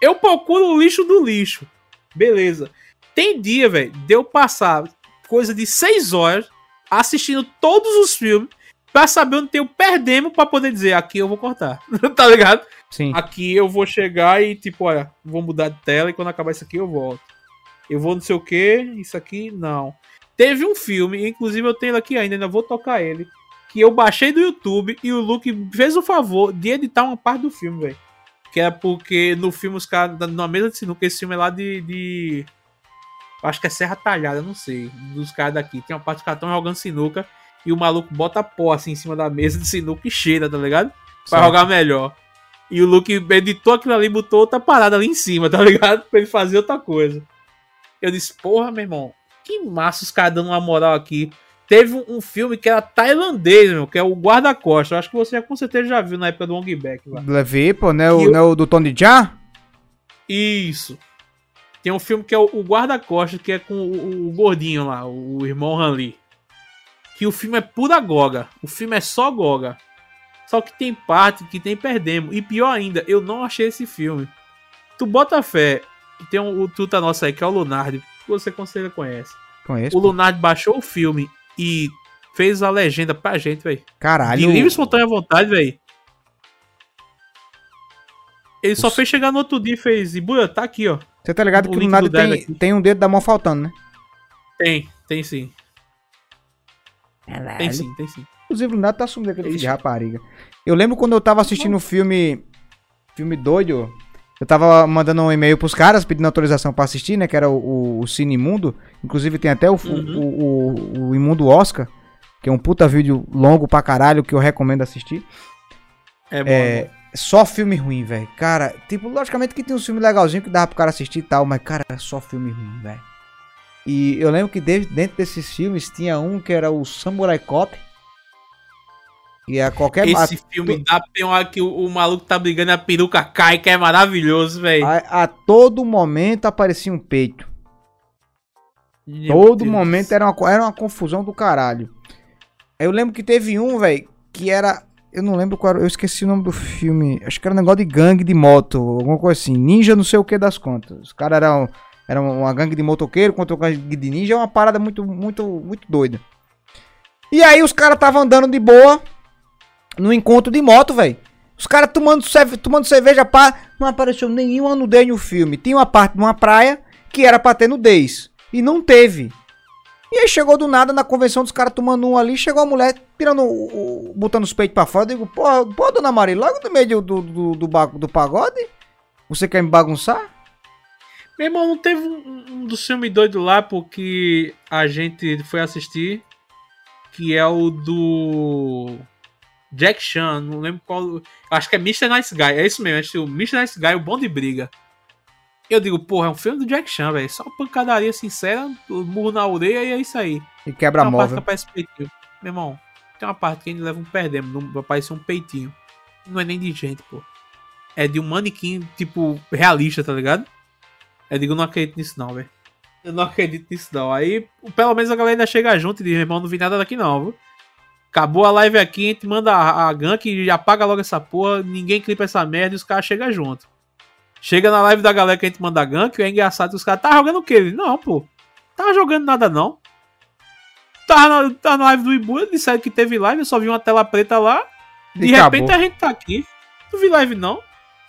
Eu procuro o lixo do lixo. Beleza. Tem dia, velho, de eu passar coisa de 6 horas assistindo todos os filmes pra saber onde tem o perdemos pra poder dizer aqui eu vou cortar. tá ligado? Sim. Aqui eu vou chegar e tipo, olha, vou mudar de tela e quando acabar isso aqui eu volto. Eu vou não sei o que, isso aqui não. Teve um filme, inclusive eu tenho aqui ainda, ainda vou tocar ele, que eu baixei do YouTube e o Luke fez o favor de editar uma parte do filme, velho. Que é porque no filme os caras, na mesa de sinuca, esse filme é lá de. de acho que é Serra Talhada, não sei. Dos caras daqui. Tem uma parte que caras estão jogando sinuca e o maluco bota pó assim em cima da mesa de sinuca e cheira, tá ligado? Pra Certo. jogar melhor. E o Luke editou aquilo ali e botou outra parada ali em cima, tá ligado? Pra ele fazer outra coisa. Eu disse, porra, meu irmão, que massa os caras dando uma moral aqui. Teve um, um filme que era tailandês, meu, que é o Guarda-Costas. Eu acho que você com certeza já viu na época do Wong Back. Levei, pô, né? O, eu- né, o do Tony Jaa? Isso. Tem um filme que é o, o Guarda-Costas, que é com o, o gordinho lá, o, irmão Han Lee. Que o filme é pura goga. O filme é só goga. Só que tem parte que tem perdemos. E pior ainda, eu não achei esse filme. Tu bota fé. Tem um, o tuta nosso aí, que é o Lunardi. Que você com certeza conhece. Conheço. O Lunardi baixou o filme e fez a legenda pra gente, velho. De Caralho. livre e espontânea vontade, velho. Ele só fez chegar no outro dia e fez. E Buia, tá aqui, ó. Você tá ligado o que do Dev tem, aqui. tem um dedo da mão faltando, né? Tem, tem sim. Tem sim, tem sim. Inclusive, o Nato tá sumindo aquele filho de rapariga. Eu lembro quando eu tava assistindo o filme. Filme doido. Eu tava mandando um e-mail pros caras pedindo autorização pra assistir, né? Que era o, o, o Cine Imundo. Inclusive tem até o, Uhum. o, o, Imundo Oscar. Que é um puta vídeo longo pra caralho que eu recomendo assistir. É bom. É, é bom. só filme ruim, velho. Cara, tipo, logicamente que tem uns filmes legalzinhos que dava pro cara assistir e tal, mas, cara, é só filme ruim, velho. E eu lembro que de- dentro desses filmes tinha um que era o Samurai Cop. E a qualquer Esse filme dá pra hora que o, o maluco tá brigando e a peruca cai, que é maravilhoso, velho. a, a todo momento aparecia um peito. Meu Todo Deus. momento era uma, era uma confusão do caralho. Eu lembro que teve um, velho, que era. Eu não lembro qual era. Eu esqueci o nome do filme. Acho que era um negócio de gangue de moto. Alguma coisa assim. Ninja não sei o que das contas. Os caras eram. Era uma gangue de motoqueiro contra uma gangue de ninja. É uma parada muito, muito, muito doida. E aí os caras estavam andando de boa. No encontro de moto, velho. Os caras tomando, tomando cerveja, pá. Não apareceu nenhuma nudez no filme. Tinha uma parte de uma praia que era pra ter nudez. E não teve. E aí chegou do nada na convenção dos caras tomando um ali, chegou a mulher tirando o, botando os peitos pra fora. Eu digo, pô, pô, dona Maria, logo no meio do, do, do, ba- do pagode? Você quer me bagunçar? Meu irmão, não teve um, um dos filmes doidos lá porque a gente foi assistir, que é o do Jack Chan, não lembro qual. Acho que é Mr. Nice Guy, é isso mesmo, acho que o Mr. Nice Guy, o bom de briga. Eu digo, porra, é um filme do Jack Chan, velho. Só pancadaria sincera, murro na orelha e é isso aí. E quebra tem uma parte que móvel. peitinho. Meu irmão, tem uma parte que a gente leva um perdemos, não aparece um peitinho. Não é nem de gente, pô. É de um manequim, tipo, realista, tá ligado? Eu digo, não acredito nisso não, velho. Eu não acredito nisso não. Aí, pelo menos a galera ainda chega junto e diz, irmão, não vi nada daqui não, viu? Acabou a live aqui, a gente manda a, a gank e apaga logo essa porra, ninguém clipa essa merda e os caras chegam junto. Chega na live da galera que a gente manda gank, e é engraçado que os caras, tá jogando o quê? Ele, não, pô. Tava jogando nada não. Tava na, tava na live do Ibu, eles disseram que teve live, eu só vi uma tela preta lá. De E repente acabou. a gente tá aqui. Não vi live não.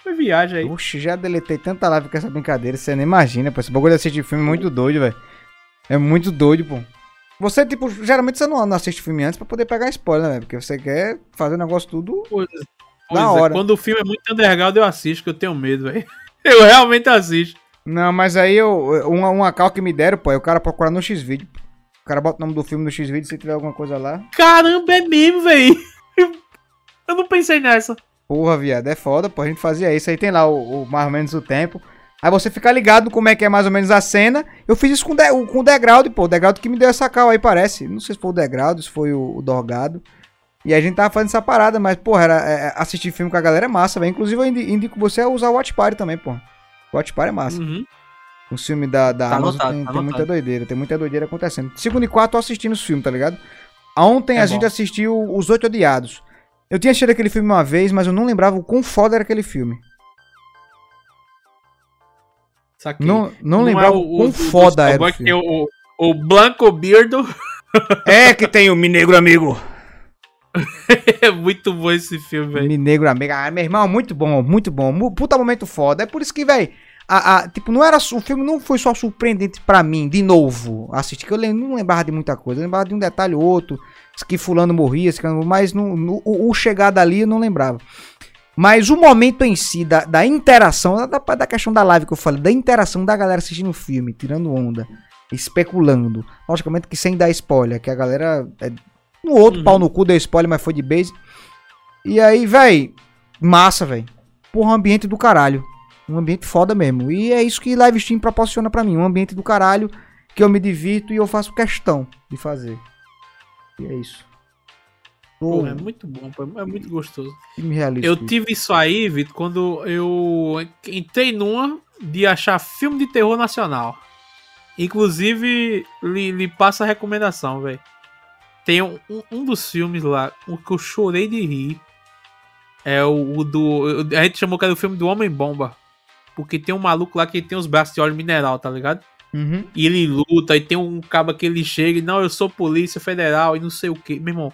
Foi viagem aí. Oxe, já deletei tanta live com essa brincadeira, você nem imagina, pô. Esse bagulho de assistir filme é muito doido, velho. É muito doido, pô. Você, tipo, geralmente você não não assiste filme antes pra poder pegar spoiler, né? Porque você quer fazer o negócio tudo Pois, Na pois é, hora. Quando o filme é muito underground, eu assisto, que eu tenho medo, velho. Eu realmente assisto. Não, mas aí eu. Uma, uma cal que me deram, pô, é o cara procurar no X-Video. O cara bota o nome do filme no X-Video se tiver alguma coisa lá. Caramba, é mesmo, velho. Eu não pensei nessa. Porra, viado, é foda, pô. A gente fazia isso. Aí tem lá o, o mais ou menos o tempo. Aí você fica ligado como é que é mais ou menos a cena. Eu fiz isso com, de, com o Degraude, pô. O Degraude que me deu essa cal aí, parece. Não sei se foi o Degraude, se foi o, o Dorgado. E a gente tava fazendo essa parada, mas, porra, era, é, assistir filme com a galera é massa, velho. Inclusive, eu indico você a usar o Watch Party também, pô. O Watch Party é massa. Uhum. O filme da, da Tá Amazon anotado, tem, tá tem muita doideira, tem muita doideira acontecendo. Segundo e quarto, tô assistindo os filmes, tá ligado? Ontem É a bom. gente assistiu Os Oito Odiados. Eu tinha assistido aquele filme uma vez, mas eu não lembrava o quão foda era aquele filme. Saquei. Não, não, é lembrava o- o o- quão o- foda o- era o filme. tem o, o Blanco Beardo. É que tem o Mi Negro Amigo. É muito bom esse filme, velho. Mi Negro Amigo. Ah, meu irmão, muito bom, muito bom. Puta momento foda. É por isso que, velho, a, a- tipo, não era, o filme não foi só surpreendente pra mim, de novo, assistir, que eu não lembrava de muita coisa. Eu lembrava de um detalhe ou outro, que fulano morria, mas no, no- o, o chegar dali eu não lembrava. Mas o momento em si, da, da interação, da, da questão da live que eu falei, da interação da galera assistindo o filme, tirando onda, especulando. Logicamente que sem dar spoiler, que a galera. É, no outro Uhum. pau no cu deu spoiler, mas foi de base. E aí, véi, massa, véi. Porra, um ambiente do caralho. Um ambiente foda mesmo. E é isso que live stream proporciona pra mim. Um ambiente do caralho que eu me divirto e eu faço questão de fazer. E é isso. Tô Pô, é muito bom, é muito gostoso. Eu tive isso aí, Vitor, quando eu entrei numa de achar filme de terror nacional. Inclusive, lhe, lhe passa a recomendação, velho. Tem um, um- um dos filmes lá, o que eu chorei de rir. É o, o do. A gente chamou que era o filme do Homem-Bomba. Porque tem um maluco lá que tem os braços de óleo mineral, tá ligado? Uhum. E ele luta, e tem um cabo que ele chega e não, eu sou polícia federal e não sei o que. Meu irmão,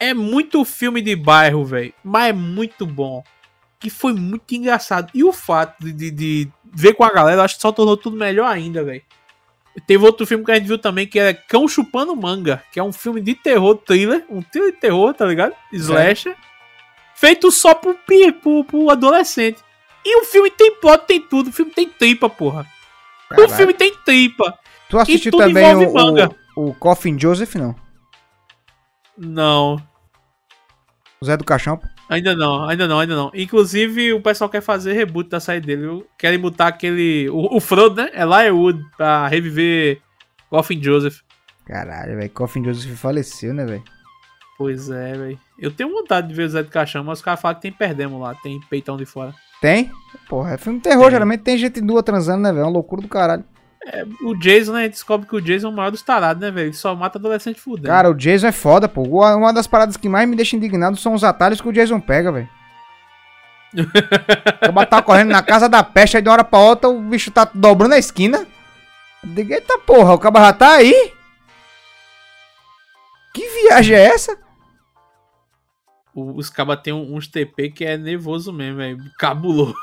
é muito filme de bairro, velho. Mas é muito bom. Que foi muito engraçado. E o fato de, de, de ver com a galera, acho que só tornou tudo melhor ainda, velho. Teve outro filme que a gente viu também, que é Cão Chupando Manga, que é um filme de terror, thriller, um thriller de terror, tá ligado? Slasher. Feito só pro, pro, pro adolescente. E o filme tem plot, tem tudo. O filme tem tripa, porra. O Caralho. filme tem tripa. Tu assistiu também o, o, o Coffin Joseph, não? Não, O Zé do Caixão. ainda não, ainda não, ainda não. Inclusive, o pessoal quer fazer reboot da saída dele. viu? Querem botar aquele. O, o Frodo, né? É Elijah Wood pra reviver Coffin Joseph. Caralho, velho. Coffin Joseph faleceu, né, velho? Pois é, velho. Eu tenho vontade de ver o Zé do Caixão, mas os caras falam que tem perdemos lá, tem peitão de fora. Tem? Porra, é filme de terror, Tem. geralmente tem gente nua transando, né, velho? É uma loucura do caralho. O Jason, né? A gente descobre que o Jason é o maior dos tarados, né, velho? Só mata adolescente fudendo. Cara, o Jason é foda, pô. Uma das paradas que mais me deixa indignado são os atalhos que o Jason pega, velho. Acaba tá correndo na casa da peste, aí de uma hora pra outra o bicho tá dobrando a esquina. Eu digo, eita porra, o cabo já tá aí? Que viagem é essa? O- os cabas tem um- uns TP que é nervoso mesmo, velho. Cabuloso.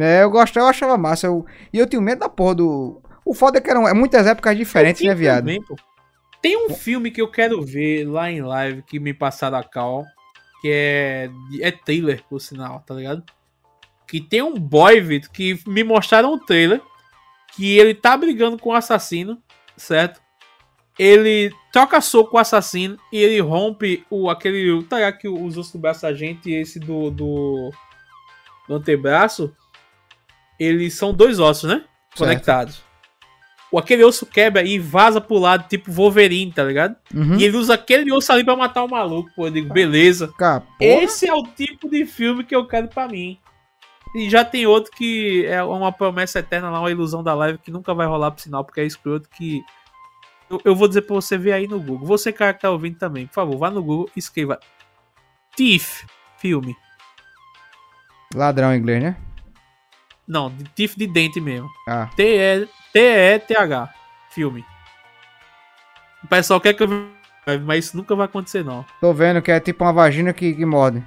É, eu gostava, eu achava massa. Eu, e eu tenho medo da porra do. O foda é que eram é muitas épocas diferentes, né, viado? também, pô. Tem um filme que eu quero ver lá em live que me passaram a cal, que é é trailer, por sinal, tá ligado? Que tem um boy, Vitor, que me mostraram um trailer que ele tá brigando com o assassino, certo? Ele troca soco com o assassino e ele rompe o aquele, tá ligado que os ossos do braço da gente e esse do do, do antebraço, eles são dois ossos, né? Conectados. O aquele osso quebra e vaza pro lado, tipo Wolverine, tá ligado? Uhum. E ele usa aquele osso ali pra matar o maluco, pô. Eu digo, beleza. Esse é o tipo de filme que eu quero pra mim. E já tem outro que é uma promessa eterna lá, uma ilusão da live que nunca vai rolar pro sinal, porque é escroto que. Eu, eu vou dizer pra você ver aí no Google. Você, cara que tá ouvindo também, por favor, vá no Google e escreva Thief, filme. Ladrão em inglês, né? Não, de Thief de dente mesmo. Ah. T-E- T-E-T-H. Filme. O pessoal quer que eu. Mas isso nunca vai acontecer, não. Tô vendo que é tipo uma vagina que, que morde.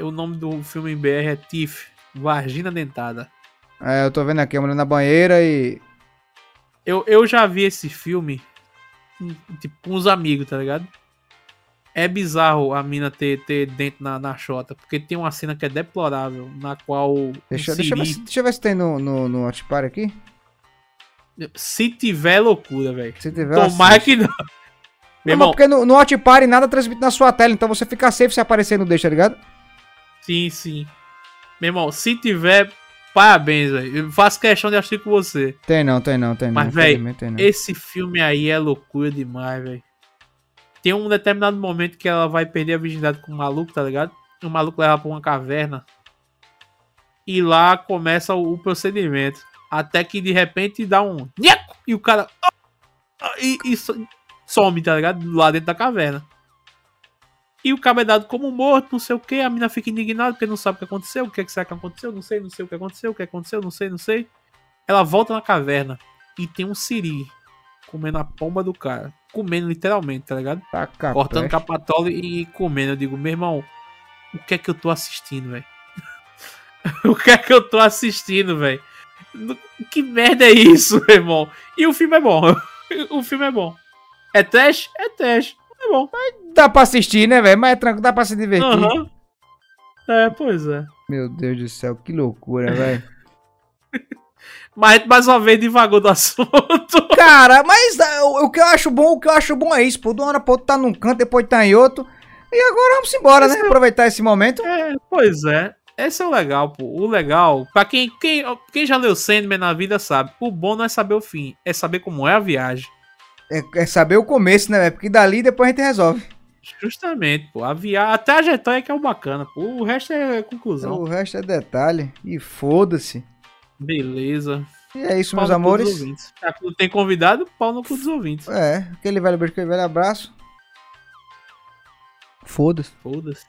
O nome do filme em BR é Tiff. Vagina Dentada. É, eu tô vendo aqui a mulher na banheira e. Eu, eu já vi esse filme com- tipo, com uns amigos, tá ligado? É bizarro a mina ter, ter dente na, na chota, porque tem uma cena que é deplorável, na qual. Deixa, deixa, eu ver, siri- se, deixa eu ver se tem no, no, no Hot Party aqui. Se tiver loucura, velho. Se tiver. Tomara que não. Meu irmão, porque no, no Hotpar nada transmite na sua tela, então você fica safe se aparecer no deixa, tá ligado? sim, sim. Meu irmão, se tiver, parabéns, velho. Eu faço questão de assistir com você. Tem não, tem não, tem não. Mas, não. Esse filme aí é loucura demais, velho. Tem um determinado momento que ela vai perder a virgindade com o maluco, tá ligado? O maluco leva pra uma caverna. E lá começa o, o procedimento. Até que de repente dá um. E o cara. E, e so- some, tá ligado? Lá dentro da caverna. E o cabo é dado como morto, não sei o que. A mina fica indignada porque não sabe o que aconteceu. O que, é que será que aconteceu? Não sei, não sei o que aconteceu. O que aconteceu? Não sei, não sei. Ela volta na caverna e tem um siri comendo a pomba do cara. Comendo literalmente, tá ligado? Taca Cortando capatola e comendo. Eu digo, meu irmão, o que é que eu tô assistindo, velho? o que é que eu tô assistindo, velho? Que merda é isso, meu irmão? E o filme é bom. o filme é bom. É trash? É trash. É bom. Dá pra assistir, né, velho? Mas é tranquilo, dá pra se divertir. Aham. É, pois é. Meu Deus do céu, que loucura, velho. Mas mais uma vez divagou do assunto. Cara, mas ah, o, o que eu acho bom, o que eu acho bom é isso, pô. De uma hora pra outra tá num canto, depois tá em outro. E agora vamos embora, né? Esse é- Aproveitar esse momento. É, pois é. Esse é o legal, pô. O legal, pra quem, quem, quem já leu Sandman na vida sabe, o bom não é saber o fim, é saber como é a viagem. É, é saber o começo, né, velho? Porque dali depois a gente resolve. Justamente, pô. A, via... a trajetória que é o bacana, pô. O resto é conclusão. O resto é detalhe. E foda-se. Beleza. E é isso, Pau meus amores. não tem convidado, pau no cu dos ouvintes. É, aquele velho beijo, aquele velho abraço. Foda-se. Foda-se.